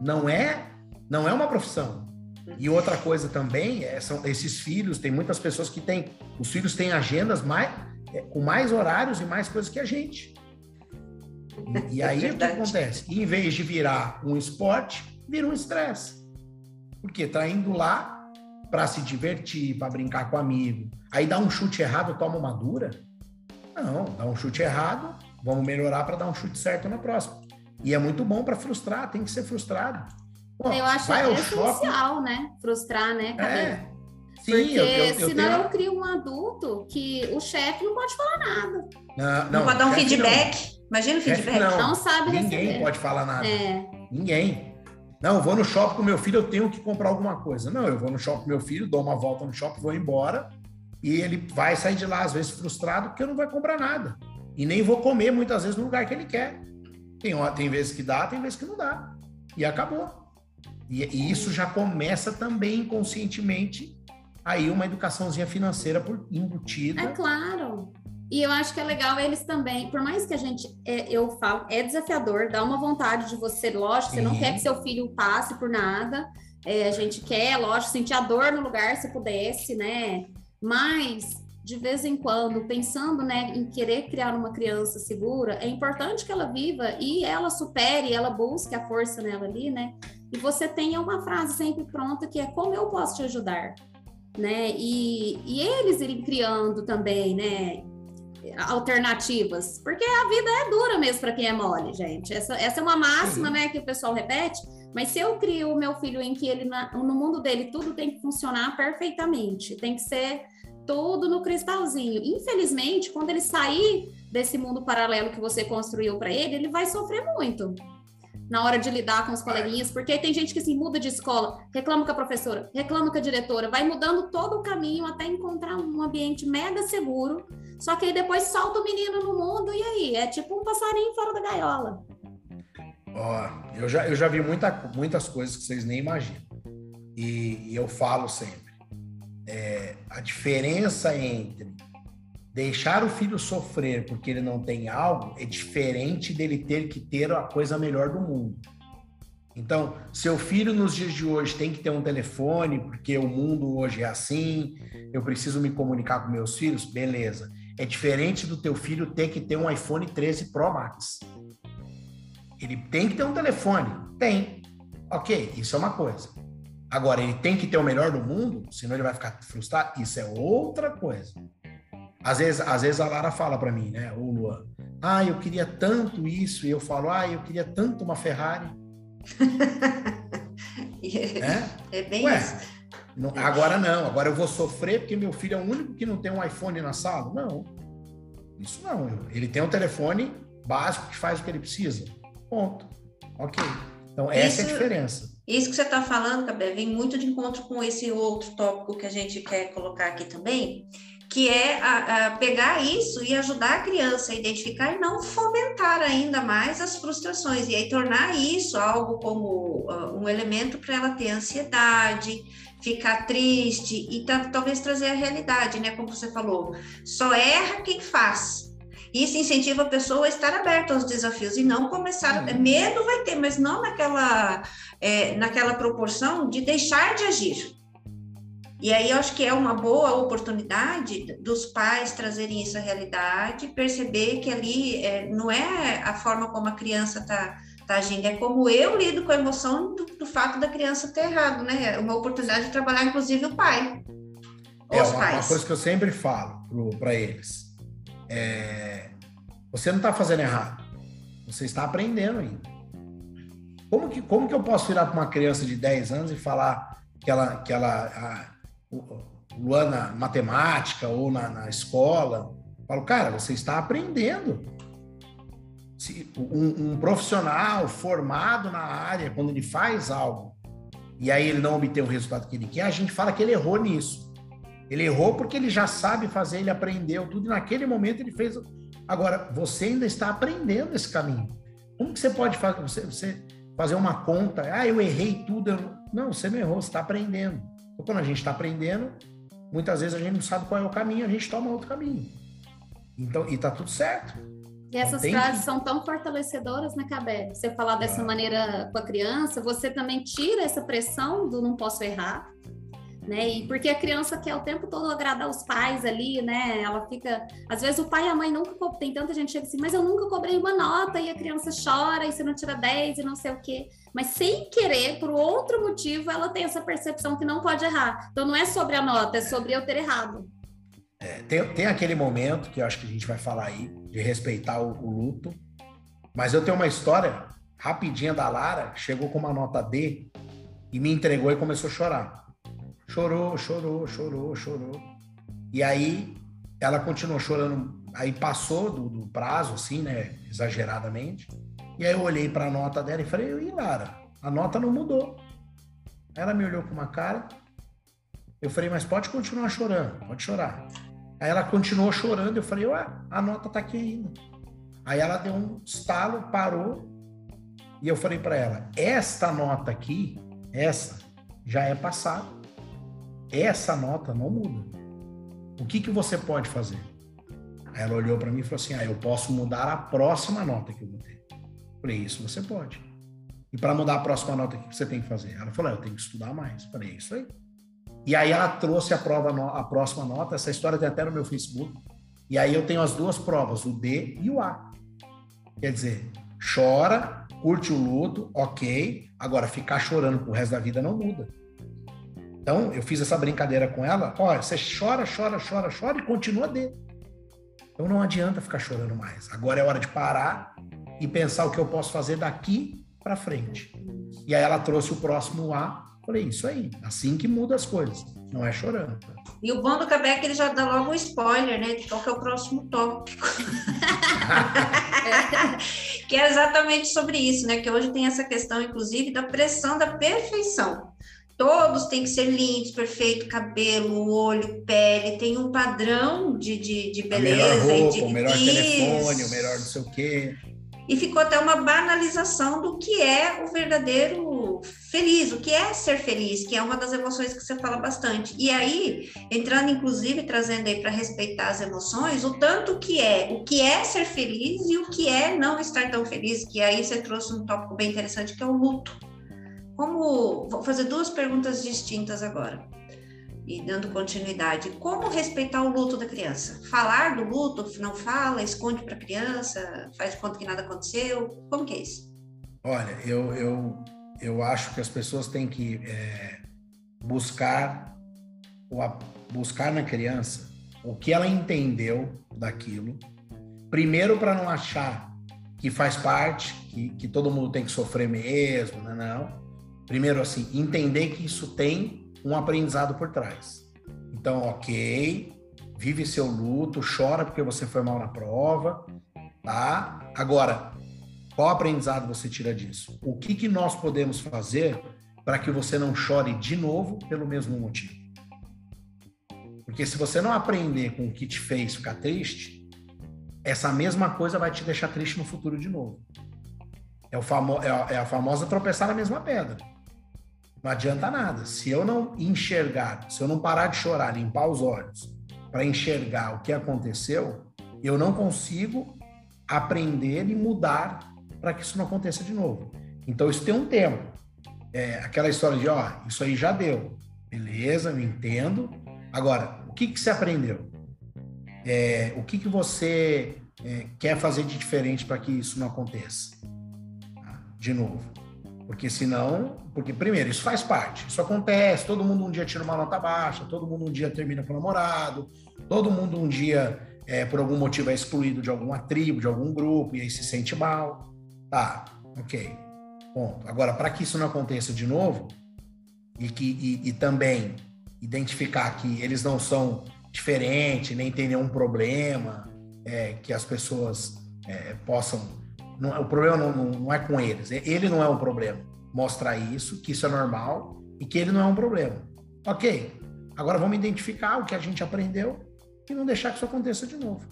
Não é, não é uma profissão. E outra coisa também é, são esses filhos, tem muitas pessoas que têm, os filhos têm agendas mais, é, com mais horários e mais coisas que a gente. E, e aí é o que acontece? Em vez de virar um esporte, vira um estresse. Porque tá indo lá para se divertir, para brincar com amigo. Aí dá um chute errado, toma uma dura. Não, dá um chute errado, vamos melhorar para dar um chute certo na próxima. E é muito bom para frustrar, tem que ser frustrado. Pô, eu acho é essencial, shopping. né? Frustrar, né? É. Sim, Porque eu, eu, eu senão tenho... eu crio um adulto que o chefe não pode falar nada. Não, não, não pode dar um feedback. Não. Imagina o feedback. Não, não sabe Ninguém receber. pode falar nada. É. Ninguém. Não, eu vou no shopping com meu filho, eu tenho que comprar alguma coisa. Não, eu vou no shopping com meu filho, dou uma volta no shopping, vou embora. E ele vai sair de lá, às vezes, frustrado, porque eu não vai comprar nada. E nem vou comer muitas vezes no lugar que ele quer. Tem, tem vezes que dá, tem vezes que não dá. E acabou. E, e isso já começa também inconscientemente aí uma educaçãozinha financeira por embutida. É claro. E eu acho que é legal eles também, por mais que a gente, é, eu falo, é desafiador, dá uma vontade de você, lógico, você não quer que seu filho passe por nada, é, a gente quer, lógico, sentir a dor no lugar se pudesse, né? Mas, de vez em quando, pensando né, em querer criar uma criança segura, é importante que ela viva e ela supere, ela busque a força nela ali, né? E você tenha uma frase sempre pronta que é como eu posso te ajudar, né? E, e eles irem criando também, né? alternativas, porque a vida é dura mesmo para quem é mole, gente. Essa, essa é uma máxima, né, que o pessoal repete. Mas se eu crio o meu filho em que ele no mundo dele tudo tem que funcionar perfeitamente, tem que ser tudo no cristalzinho. Infelizmente, quando ele sair desse mundo paralelo que você construiu para ele, ele vai sofrer muito na hora de lidar com os coleguinhas, porque tem gente que se muda de escola, reclama com a professora, reclama com a diretora, vai mudando todo o caminho até encontrar um ambiente mega seguro, só que aí depois solta o menino no mundo e aí é tipo um passarinho fora da gaiola. Ó, eu já, eu já vi muita, muitas coisas que vocês nem imaginam. E, e eu falo sempre, é, a diferença entre Deixar o filho sofrer porque ele não tem algo é diferente dele ter que ter a coisa melhor do mundo. Então, seu filho nos dias de hoje tem que ter um telefone, porque o mundo hoje é assim, eu preciso me comunicar com meus filhos, beleza. É diferente do teu filho ter que ter um iPhone 13 Pro Max. Ele tem que ter um telefone? Tem. Ok, isso é uma coisa. Agora, ele tem que ter o melhor do mundo, senão ele vai ficar frustrado? Isso é outra coisa. Às vezes, às vezes a Lara fala para mim, né, o Luan, ah, eu queria tanto isso, e eu falo, ah, eu queria tanto uma Ferrari. é, é bem Ué, isso. Não, agora não, agora eu vou sofrer porque meu filho é o único que não tem um iPhone na sala? Não, isso não. Ele tem um telefone básico que faz o que ele precisa. Ponto. Ok. Então, essa isso, é a diferença. Isso que você está falando, Cabé, vem muito de encontro com esse outro tópico que a gente quer colocar aqui também, que é a, a pegar isso e ajudar a criança a identificar e não fomentar ainda mais as frustrações, e aí tornar isso algo como uh, um elemento para ela ter ansiedade, ficar triste e talvez trazer a realidade, né? Como você falou, só erra quem faz. Isso incentiva a pessoa a estar aberta aos desafios e não começar. Uhum. Medo vai ter, mas não naquela, é, naquela proporção de deixar de agir. E aí eu acho que é uma boa oportunidade dos pais trazerem essa realidade, perceber que ali é, não é a forma como a criança está tá agindo, é como eu lido com a emoção do, do fato da criança ter errado, né? É uma oportunidade de trabalhar, inclusive, o pai. É uma, uma, coisa que eu sempre falo para eles. É, você não está fazendo errado, você está aprendendo ainda. Como que, como que eu posso virar para uma criança de 10 anos e falar que ela, que ela Luan na matemática ou na, na escola. Eu falo, cara, você está aprendendo. Se um, um, profissional formado na área, quando ele faz algo e aí ele não obtém o resultado que ele quer, a gente fala que ele errou nisso. Ele errou porque ele já sabe fazer, ele aprendeu tudo, e naquele momento ele fez. Agora, você ainda está aprendendo esse caminho. Como que você pode fazer, você, você fazer uma conta? Ah, eu errei tudo. Eu... Não, você não errou, você está aprendendo. Então, quando a gente está aprendendo, muitas vezes a gente não sabe qual é o caminho, a gente toma outro caminho. Então, e tá tudo certo. E essas frases são tão fortalecedoras, né, Cabé? Você falar dessa ah. maneira com a criança, você também tira essa pressão do não posso errar, né? E porque a criança quer o tempo todo agradar os pais ali, né? Ela fica, às vezes o pai e a mãe nunca tem tanta gente chega assim, mas eu nunca cobrei uma nota e a criança chora e você não tira 10 e não sei o quê. Mas sem querer, por outro motivo, ela tem essa percepção que não pode errar. Então não é sobre a nota, é sobre eu ter errado. É, tem, tem aquele momento que eu acho que a gente vai falar aí, de respeitar o, o luto. Mas eu tenho uma história rapidinha da Lara, chegou com uma nota D e me entregou e começou a chorar. Chorou, chorou, chorou, chorou. E aí ela continuou chorando. Aí passou do, do prazo, assim, né? Exageradamente. E aí eu olhei para a nota dela e falei, e Lara, a nota não mudou. Ela me olhou com uma cara. Eu falei, mas pode continuar chorando, pode chorar. Aí ela continuou chorando, eu falei, ué, a nota tá aqui ainda. Aí ela deu um estalo, parou, e eu falei para ela, esta nota aqui, essa, já é passada. Essa nota não muda. O que, que você pode fazer? Aí ela olhou para mim e falou assim, ah, eu posso mudar a próxima nota que eu. Eu falei, isso você pode. E para mudar a próxima nota, o que você tem que fazer? Ela falou, ah, eu tenho que estudar mais. Falei, é isso aí. E aí ela trouxe a prova, a próxima nota. Essa história tem até no meu Facebook. E aí eu tenho as duas provas, o D e o A. Quer dizer, chora, curte o luto, ok. Agora, ficar chorando pro resto da vida não muda. Então, eu fiz essa brincadeira com ela. Olha, você chora, chora, chora, chora e continua D. Então, não adianta ficar chorando mais. Agora é hora de parar e pensar o que eu posso fazer daqui para frente. E aí ela trouxe o próximo A Falei, isso aí, assim que muda as coisas, não é chorando. E o bom do Cabé é que ele já dá logo um spoiler, né, de qual que é o próximo tópico. que é exatamente sobre isso, né, que hoje tem essa questão, inclusive, da pressão da perfeição. Todos têm que ser lindos, perfeito, cabelo, olho, pele, tem um padrão de, de, de beleza. melhor roupa, de... o melhor isso. telefone, o melhor não sei o quê. E ficou até uma banalização do que é o verdadeiro feliz, o que é ser feliz, que é uma das emoções que você fala bastante. E aí, entrando inclusive trazendo aí para respeitar as emoções, o tanto que é, o que é ser feliz e o que é não estar tão feliz, que aí você trouxe um tópico bem interessante que é o luto. Como vou fazer duas perguntas distintas agora e dando continuidade, como respeitar o luto da criança? Falar do luto, não fala, esconde para a criança, faz de conta que nada aconteceu? Como que é isso? Olha, eu, eu, eu acho que as pessoas têm que é, buscar, buscar na criança o que ela entendeu daquilo, primeiro para não achar que faz parte, que, que todo mundo tem que sofrer mesmo, não, né, não. Primeiro, assim, entender que isso tem um aprendizado por trás. Então, ok, vive seu luto, chora porque você foi mal na prova, tá? Agora, qual aprendizado você tira disso? O que, que nós podemos fazer para que você não chore de novo pelo mesmo motivo? Porque se você não aprender com o que te fez ficar triste, essa mesma coisa vai te deixar triste no futuro de novo. É, o famo é, a, é a famosa tropeçar na mesma pedra. Não adianta nada. Se eu não enxergar, se eu não parar de chorar, limpar os olhos para enxergar o que aconteceu, eu não consigo aprender e mudar para que isso não aconteça de novo. Então isso tem um tempo. É aquela história de, ó, isso aí já deu. Beleza, eu entendo. Agora, o que, que você aprendeu? É, o que, que você é, quer fazer de diferente para que isso não aconteça? De novo. Porque senão, porque primeiro, isso faz parte, isso acontece, todo mundo um dia tira uma nota baixa, todo mundo um dia termina com o namorado, todo mundo um dia, é, por algum motivo, é excluído de alguma tribo, de algum grupo, e aí se sente mal. Tá, ok. Ponto. Agora, para que isso não aconteça de novo, e que e, e também identificar que eles não são diferentes, nem tem nenhum problema, é, que as pessoas é, possam. Não, o problema não, não, é com eles, ele não é um problema. Mostrar isso, que isso é normal e que ele não é um problema. Ok, agora vamos identificar o que a gente aprendeu e não deixar que isso aconteça de novo.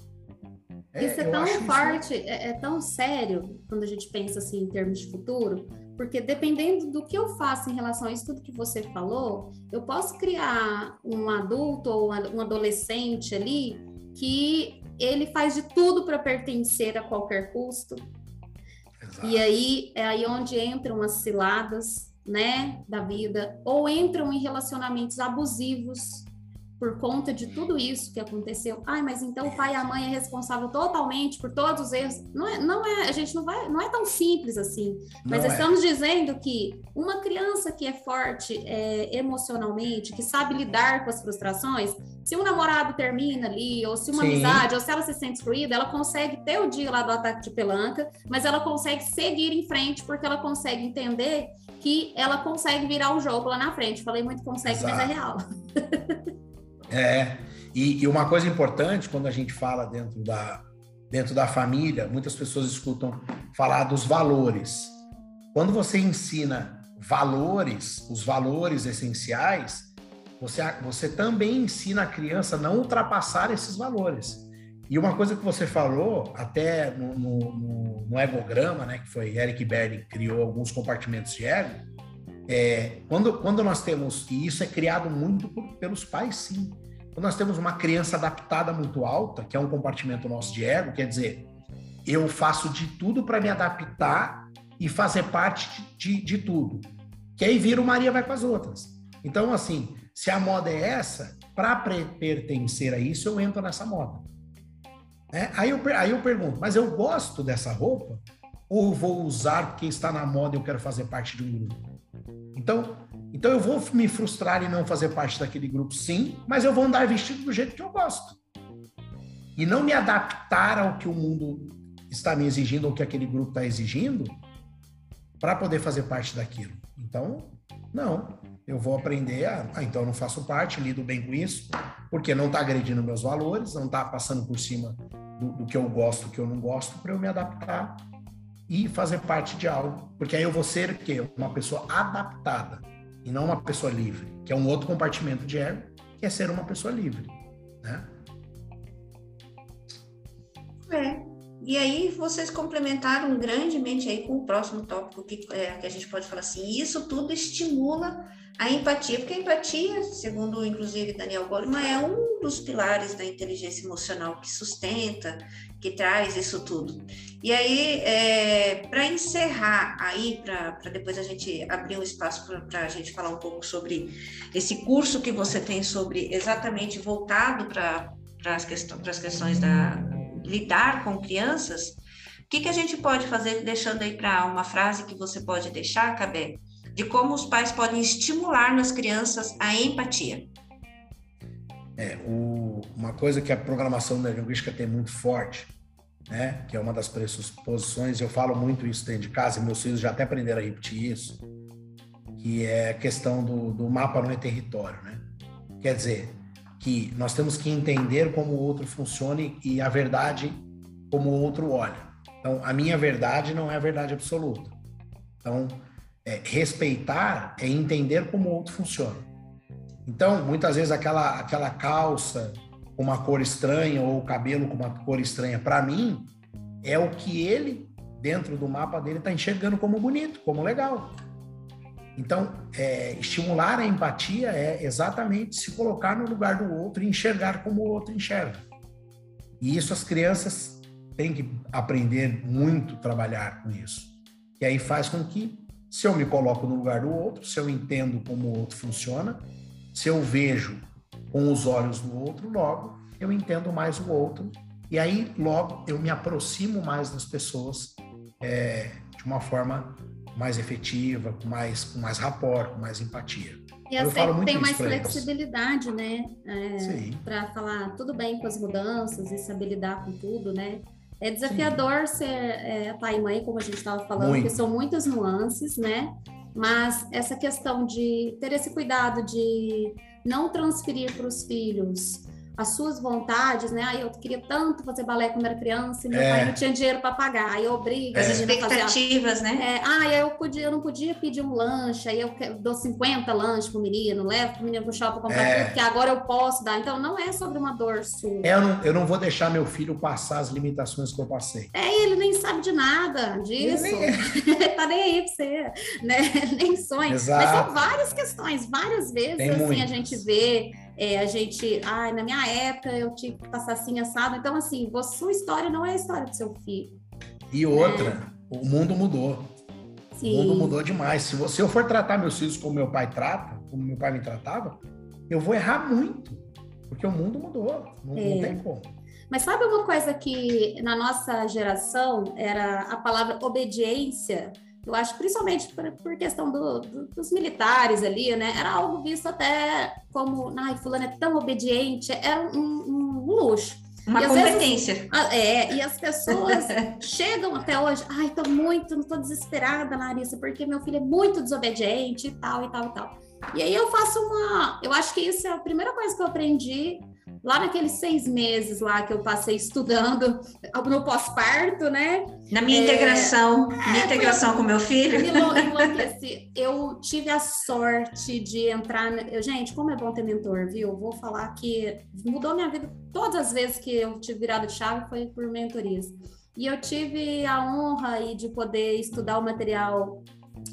É, isso é tão forte, isso... é, é tão sério quando a gente pensa assim em termos de futuro, porque dependendo do que eu faço em relação a isso tudo que você falou, eu posso criar um adulto ou um adolescente ali que ele faz de tudo para pertencer a qualquer custo. E aí é aí onde entram as ciladas, né, da vida, ou entram em relacionamentos abusivos por conta de tudo isso que aconteceu. Ai, mas então o pai e a mãe é responsável totalmente por todos os erros. Não é, não é a gente não vai, não é tão simples assim. Mas não é. estamos é. dizendo que uma criança que é forte é, emocionalmente, que sabe lidar com as frustrações, se um namorado termina ali, ou se uma Sim. amizade, ou se ela se sente excluída, ela consegue ter o dia lá do ataque de pelanca, mas ela consegue seguir em frente porque ela consegue entender que ela consegue virar o jogo lá na frente. Falei muito consegue, Exato. mas é real. É, e, e, uma coisa importante quando a gente fala dentro da, dentro da família, muitas pessoas escutam falar dos valores. Quando você ensina valores, os valores essenciais, você, você também ensina a criança a não ultrapassar esses valores. E uma coisa que você falou, até no, no, no egograma, né, que foi Eric Berne criou alguns compartimentos de ego, é, quando, quando nós temos, e isso é criado muito por, pelos pais, sim. Quando nós temos uma criança adaptada muito alta, que é um compartimento nosso de ego, quer dizer, eu faço de tudo para me adaptar e fazer parte de, de, de tudo. Que aí vira o Maria vai com as outras. Então, assim, se a moda é essa, para pertencer a isso, eu entro nessa moda. É? Aí, eu, aí eu pergunto, mas eu gosto dessa roupa? Ou vou usar porque está na moda e eu quero fazer parte de um grupo? Então, então eu vou me frustrar e não fazer parte daquele grupo, sim, mas eu vou andar vestido do jeito que eu gosto. E não me adaptar ao que o mundo está me exigindo ou que aquele grupo está exigindo para poder fazer parte daquilo. Então, não. Eu vou aprender a. Ah, então eu não faço parte, lido bem com isso, porque não está agredindo meus valores, não está passando por cima do, do, que eu gosto, do que eu não gosto, para eu me adaptar e fazer parte de algo. Porque aí eu vou ser que uma pessoa adaptada e não uma pessoa livre, que é um outro compartimento de ego, que é ser uma pessoa livre, né? É. E aí vocês complementaram grandemente aí com o próximo tópico que, é, que a gente pode falar assim, isso tudo estimula a empatia, porque a empatia, segundo inclusive Daniel Goleman, é um dos pilares da inteligência emocional que sustenta, que traz isso tudo. E aí, é, para encerrar aí, para depois a gente abrir um espaço para a gente falar um pouco sobre esse curso que você tem sobre exatamente voltado para as questões, questões da lidar com crianças, o que, que a gente pode fazer, deixando aí para uma frase que você pode deixar, Cabé, de como os pais podem estimular nas crianças a empatia? É, o, uma coisa que a programação neurolinguística tem muito forte, né, que é uma das pressuposições, eu falo muito isso dentro de casa, e meus filhos já até aprenderam a repetir isso, que é a questão do, do mapa não é território, né? Quer dizer, que nós temos que entender como o outro funciona e a verdade como o outro olha. Então, a minha verdade não é a verdade absoluta. Então, é, respeitar é entender como o outro funciona. Então, muitas vezes aquela aquela calça com uma cor estranha ou o cabelo com uma cor estranha, para mim é o que ele dentro do mapa dele está enxergando como bonito, como legal. Então, é, estimular a empatia é exatamente se colocar no lugar do outro e enxergar como o outro enxerga. E isso as crianças têm que aprender muito trabalhar com isso. E aí faz com que, se eu me coloco no lugar do outro, se eu entendo como o outro funciona, se eu vejo com os olhos do outro, logo eu entendo mais o outro. E aí, logo, eu me aproximo mais das pessoas é, de uma forma mais efetiva, com mais, com mais rapport, com mais empatia. E eu falo tem mais flexibilidade, né? É, para falar tudo bem com as mudanças e saber lidar com tudo, né? É desafiador Sim. ser é, pai e mãe, como a gente estava falando, Muito. porque são muitas nuances, né? Mas essa questão de ter esse cuidado de não transferir para os filhos as suas vontades, né? Aí eu queria tanto fazer balé quando era criança e meu é. pai não tinha dinheiro para pagar. Aí eu obrigo as expectativas, fazer... né? É, ah, aí eu podia, eu não podia pedir um lanche, aí eu dou 50 lanches pro menino, levo pro menino pro shopping comprar é. tudo, porque agora eu posso dar. Então não é sobre uma dor sua. É, eu, não, eu não vou deixar meu filho passar as limitações que eu passei. É, ele nem sabe de nada disso. Ele nem... tá nem aí pra você, né? Nem sonha. Exato. Mas são várias questões, várias vezes Tem assim muitos. a gente vê é, a gente, ai, na minha época eu tive que passar assim assado. Então, assim, sua história não é a história do seu filho. E outra, né? o mundo mudou. Sim. O mundo mudou demais. Se, você, se eu for tratar meus filhos como meu pai trata, como meu pai me tratava, eu vou errar muito. Porque o mundo mudou. Não, é. não tem como. Mas sabe uma coisa que na nossa geração era a palavra obediência? Eu acho, principalmente por, por questão do, do, dos militares ali, né? Era algo visto até como, ai, fulano é tão obediente, era um, um, um luxo. Uma competência. Vezes, é, e as pessoas chegam até hoje, ai, tô muito, não tô desesperada, Larissa, porque meu filho é muito desobediente e tal, e tal, e tal. E aí eu faço uma. Eu acho que isso é a primeira coisa que eu aprendi lá naqueles seis meses lá que eu passei estudando no pós-parto, né? Na minha é, integração, minha é, integração com meu filho. Eu tive a sorte de entrar. Gente, como é bom ter mentor, viu? Vou falar que mudou minha vida todas as vezes que eu tive virado chave foi por mentorias. E eu tive a honra aí de poder estudar o material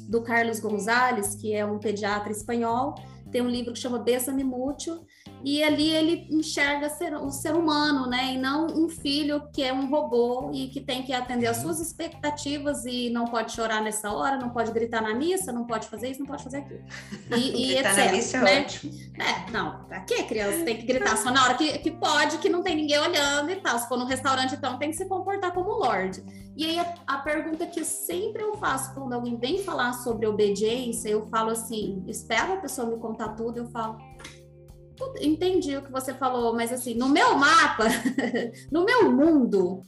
do Carlos Gonzalez, que é um pediatra espanhol, tem um livro que chama Bessame Mútil, e ali ele enxerga ser, o ser humano, né? E não um filho que é um robô e que tem que atender às suas expectativas e não pode chorar nessa hora, não pode gritar na missa, não pode fazer isso, não pode fazer aquilo. E, e etc. Na missa é né? ótimo. É, não, pra que criança tem que gritar só na hora que, que pode, que não tem ninguém olhando e tal. Se for num restaurante, então tem que se comportar como Lorde. E aí a, a pergunta que sempre eu faço quando alguém vem falar sobre obediência, eu falo assim, espera a pessoa me contar tudo, eu falo entendi o que você falou, mas assim, no meu mapa, no meu mundo,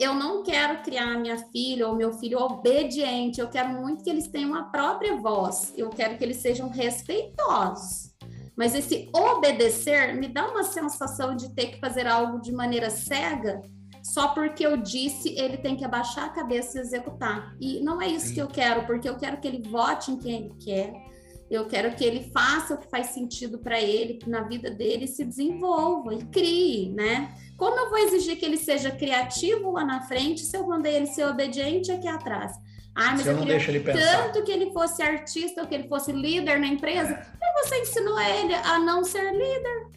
eu não quero criar minha filha ou meu filho obediente, eu quero muito que eles tenham a própria voz, eu quero que eles sejam respeitosos. Mas esse obedecer me dá uma sensação de ter que fazer algo de maneira cega, só porque eu disse, ele tem que abaixar a cabeça e executar. E não é isso que eu quero, porque eu quero que ele vote em quem ele quer, eu quero que ele faça o que faz sentido para ele, que na vida dele se desenvolva e crie, né? Como eu vou exigir que ele seja criativo lá na frente se eu mandei ele ser obediente aqui atrás? Ah, mas eu, eu não deixo ele pensar. tanto que ele fosse artista ou que ele fosse líder na empresa. É. E você ensinou ele a não ser líder.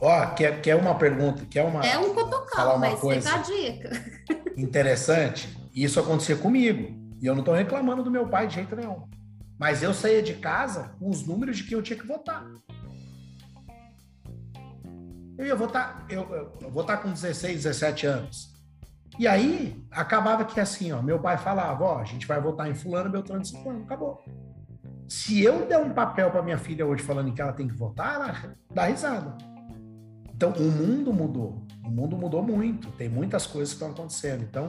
Ó, quer, quer uma pergunta? Quer uma, é um cotocão, mas coisa a dica. Interessante. Isso acontecia comigo. E eu não estou reclamando do meu pai de jeito nenhum. Mas eu saía de casa com os números de que eu tinha que votar. Eu ia votar, eu, eu votar com 16, 17 anos. E aí, acabava que assim, ó, meu pai falava, ó, a gente vai votar em fulano, Beltrano e acabou. Se eu der um papel para minha filha hoje falando que ela tem que votar, ela dá risada. Então, o mundo mudou. O mundo mudou muito. Tem muitas coisas que estão acontecendo. Então,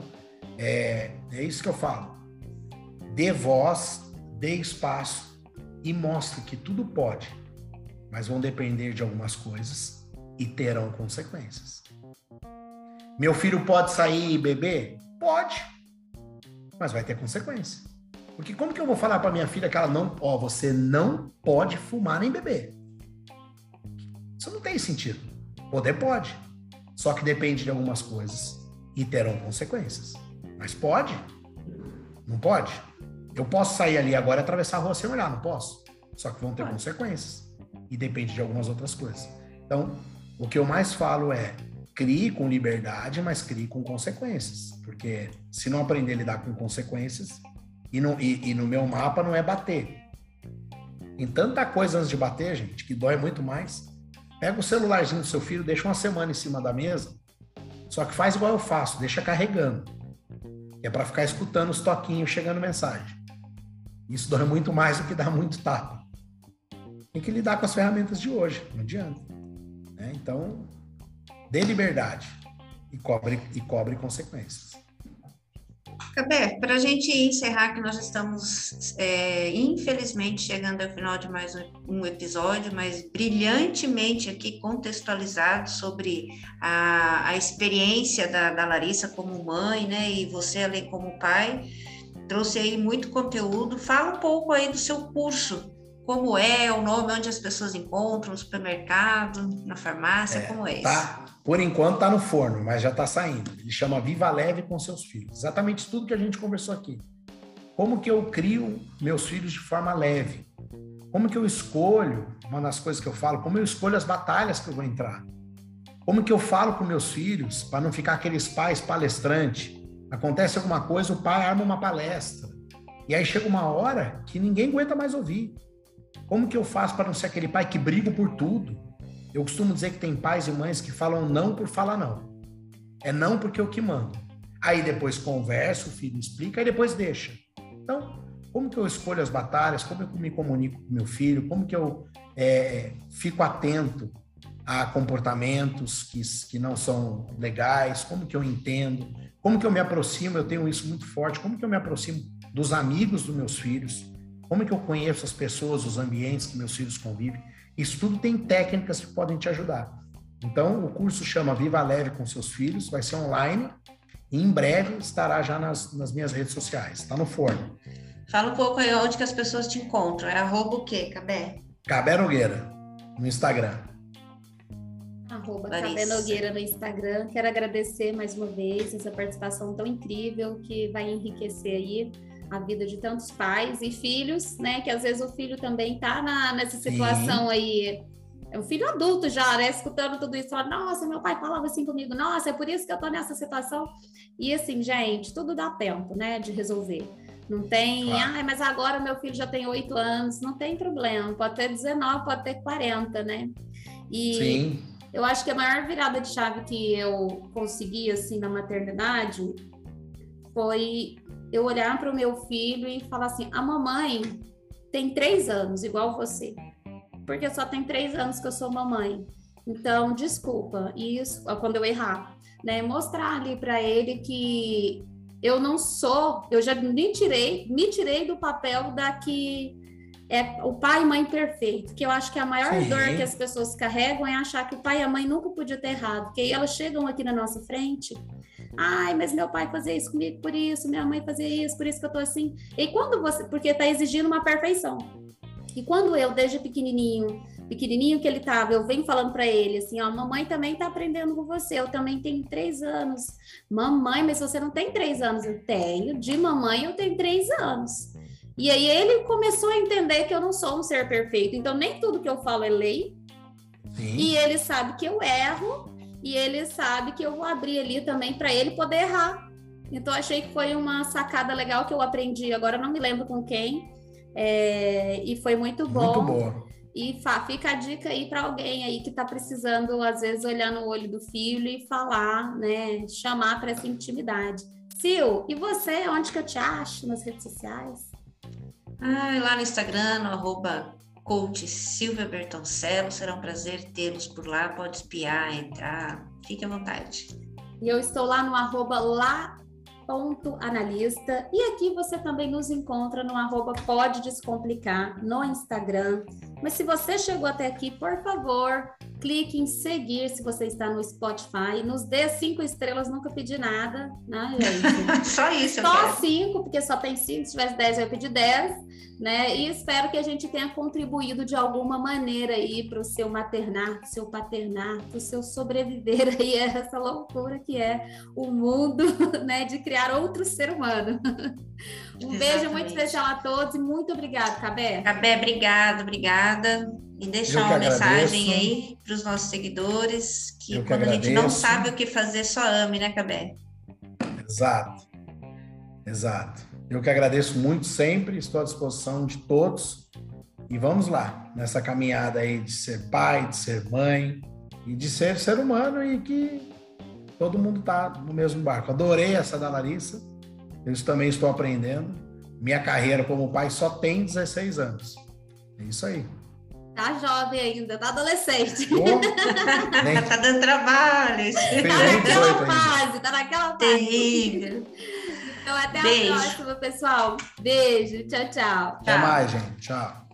é, é isso que eu falo. Dê voz dê espaço e mostre que tudo pode, mas vão depender de algumas coisas e terão consequências. Meu filho pode sair e beber? Pode, mas vai ter consequência. Porque como que eu vou falar para minha filha que ela não, ó, você não pode fumar nem beber? Isso não tem sentido. Poder pode, só que depende de algumas coisas e terão consequências. Mas pode? Não pode? Eu posso sair ali agora e atravessar a rua sem olhar, não posso? Só que vão ter consequências. E depende de algumas outras coisas. Então, o que eu mais falo é crie com liberdade, mas crie com consequências. Porque se não aprender a lidar com consequências, e no, e, e no meu mapa não é bater. Tem tanta coisa antes de bater, gente, que dói muito mais. Pega o celularzinho do seu filho, deixa uma semana em cima da mesa, só que faz igual eu faço, deixa carregando. É para ficar escutando os toquinhos chegando mensagem. Isso dói muito mais do que dá muito tapa. Tem que lidar com as ferramentas de hoje, não adianta. Né? Então, dê liberdade e cobre, e cobre consequências. Cabé, para a gente encerrar, que nós estamos, é, infelizmente, chegando ao final de mais um, episódio, mas brilhantemente aqui contextualizado sobre a, a experiência da, da, Larissa como mãe, né, e você ali como pai, trouxe aí muito conteúdo. Fala um pouco aí do seu curso, como é, o nome, onde as pessoas encontram, no supermercado, na farmácia, é, como é tá. isso? Por enquanto está no forno, mas já está saindo. Ele chama Viva Leve com seus filhos. Exatamente tudo que a gente conversou aqui. Como que eu crio meus filhos de forma leve? Como que eu escolho, uma das coisas que eu falo, como eu escolho as batalhas que eu vou entrar? Como que eu falo com meus filhos para não ficar aqueles pais palestrantes? Acontece alguma coisa, o pai arma uma palestra. E aí chega uma hora que ninguém aguenta mais ouvir. Como que eu faço para não ser aquele pai que briga por tudo? Eu costumo dizer que tem pais e mães que falam não por falar não. É não porque eu que mando. Aí depois conversa, o filho explica, e depois deixa. Então, como que eu escolho as batalhas? Como eu me comunico com meu filho? Como que eu é, fico atento a comportamentos que, que não são legais? Como que eu entendo? Como que eu me aproximo? Eu tenho isso muito forte. Como que eu me aproximo dos amigos dos meus filhos? Como que eu conheço as pessoas, os ambientes que meus filhos convivem? Isso tudo tem técnicas que podem te ajudar. Então, o curso chama Viva Leve com seus filhos, vai ser online e em breve estará já nas, nas minhas redes sociais, está no forno. Fala um pouco aí onde que as pessoas te encontram. É arroba o quê, Cabé? Cabé Nogueira, no Instagram. Arroba Nogueira no Instagram. Quero agradecer mais uma vez essa participação tão incrível que vai enriquecer aí a vida de tantos pais e filhos, né? Que às vezes o filho também tá na, nessa situação Sim. aí. É um filho adulto já, né? Escutando tudo isso, fala, nossa, meu pai falava assim comigo, nossa, é por isso que eu tô nessa situação. E assim, gente, tudo dá tempo, né? De resolver. Não tem, claro. ah, mas agora meu filho já tem oito anos, não tem problema, pode ter 19, pode ter 40, né? E Sim. Eu acho que a maior virada de chave que eu consegui, assim, na maternidade foi eu olhar para o meu filho e falar assim: a mamãe tem três anos, igual você, porque só tem três anos que eu sou mamãe. Então, desculpa, isso quando eu errar, né? Mostrar ali para ele que eu não sou, eu já me tirei, me tirei do papel da que é o pai e mãe perfeito, que eu acho que a maior Sim. dor que as pessoas carregam é achar que o pai e a mãe nunca podiam ter errado, porque aí elas chegam aqui na nossa frente Ai, mas meu pai fazia isso comigo por isso, minha mãe fazia isso, por isso que eu tô assim. E quando você, porque tá exigindo uma perfeição. E quando eu, desde pequenininho, pequenininho que ele tava, eu venho falando para ele assim, ó, mamãe também tá aprendendo com você, eu também tenho três anos. Mamãe, mas você não tem três anos? Eu tenho, de mamãe eu tenho três anos. E aí ele começou a entender que eu não sou um ser perfeito, então nem tudo que eu falo é lei. Sim. E ele sabe que eu erro e ele sabe que eu vou abrir ali também para ele poder errar. Então achei que foi uma sacada legal que eu aprendi. Agora não me lembro com quem é, e foi muito bom. Muito boa. E fica a dica aí para alguém aí que está precisando às vezes olhar no olho do filho e falar, né, chamar para essa intimidade. Sil, e você, onde que eu te acho nas redes sociais? Ah, lá no Instagram, no arroba coach Silvia Bertoncello. Será um prazer tê-los por lá. Pode espiar, entrar, fique à vontade. E eu estou lá no arroba lá analista e aqui você também nos encontra no arroba pode descomplicar no Instagram. Mas se você chegou até aqui, por favor, clique em seguir se você está no Spotify. Nos dê cinco estrelas, nunca pedi nada, né, gente? só isso. Só cinco, porque só tem cinco. Se tivesse dez, eu ia pedir dez né? E espero que a gente tenha contribuído de alguma maneira aí para o seu maternar, para o seu paternar, para o seu sobreviver aí a essa loucura que é o mundo, né? De criar outro ser humano. Um Exatamente. beijo muito especial a todos e muito obrigada, Cabé. Cabé, obrigada, obrigada. E deixar uma agradeço. mensagem aí para os nossos seguidores, que, que quando agradeço. a gente não sabe o que fazer, só ame, né, Cabé? Exato. Exato. Eu que agradeço muito sempre, estou à disposição de todos. E vamos lá, nessa caminhada aí de ser pai, de ser mãe e de ser ser humano e que todo mundo está no mesmo barco. Adorei essa da Larissa, eu também estou aprendendo. Minha carreira como pai só tem 16 anos. É isso aí. Tá jovem ainda, tá adolescente. Oh, nem... tá dando trabalho. Tá naquela fase, tá naquela fase. Terrível. Então, até Beijo. a próxima, pessoal. Beijo. Tchau, tchau. Até Tchau. mais, gente. Tchau.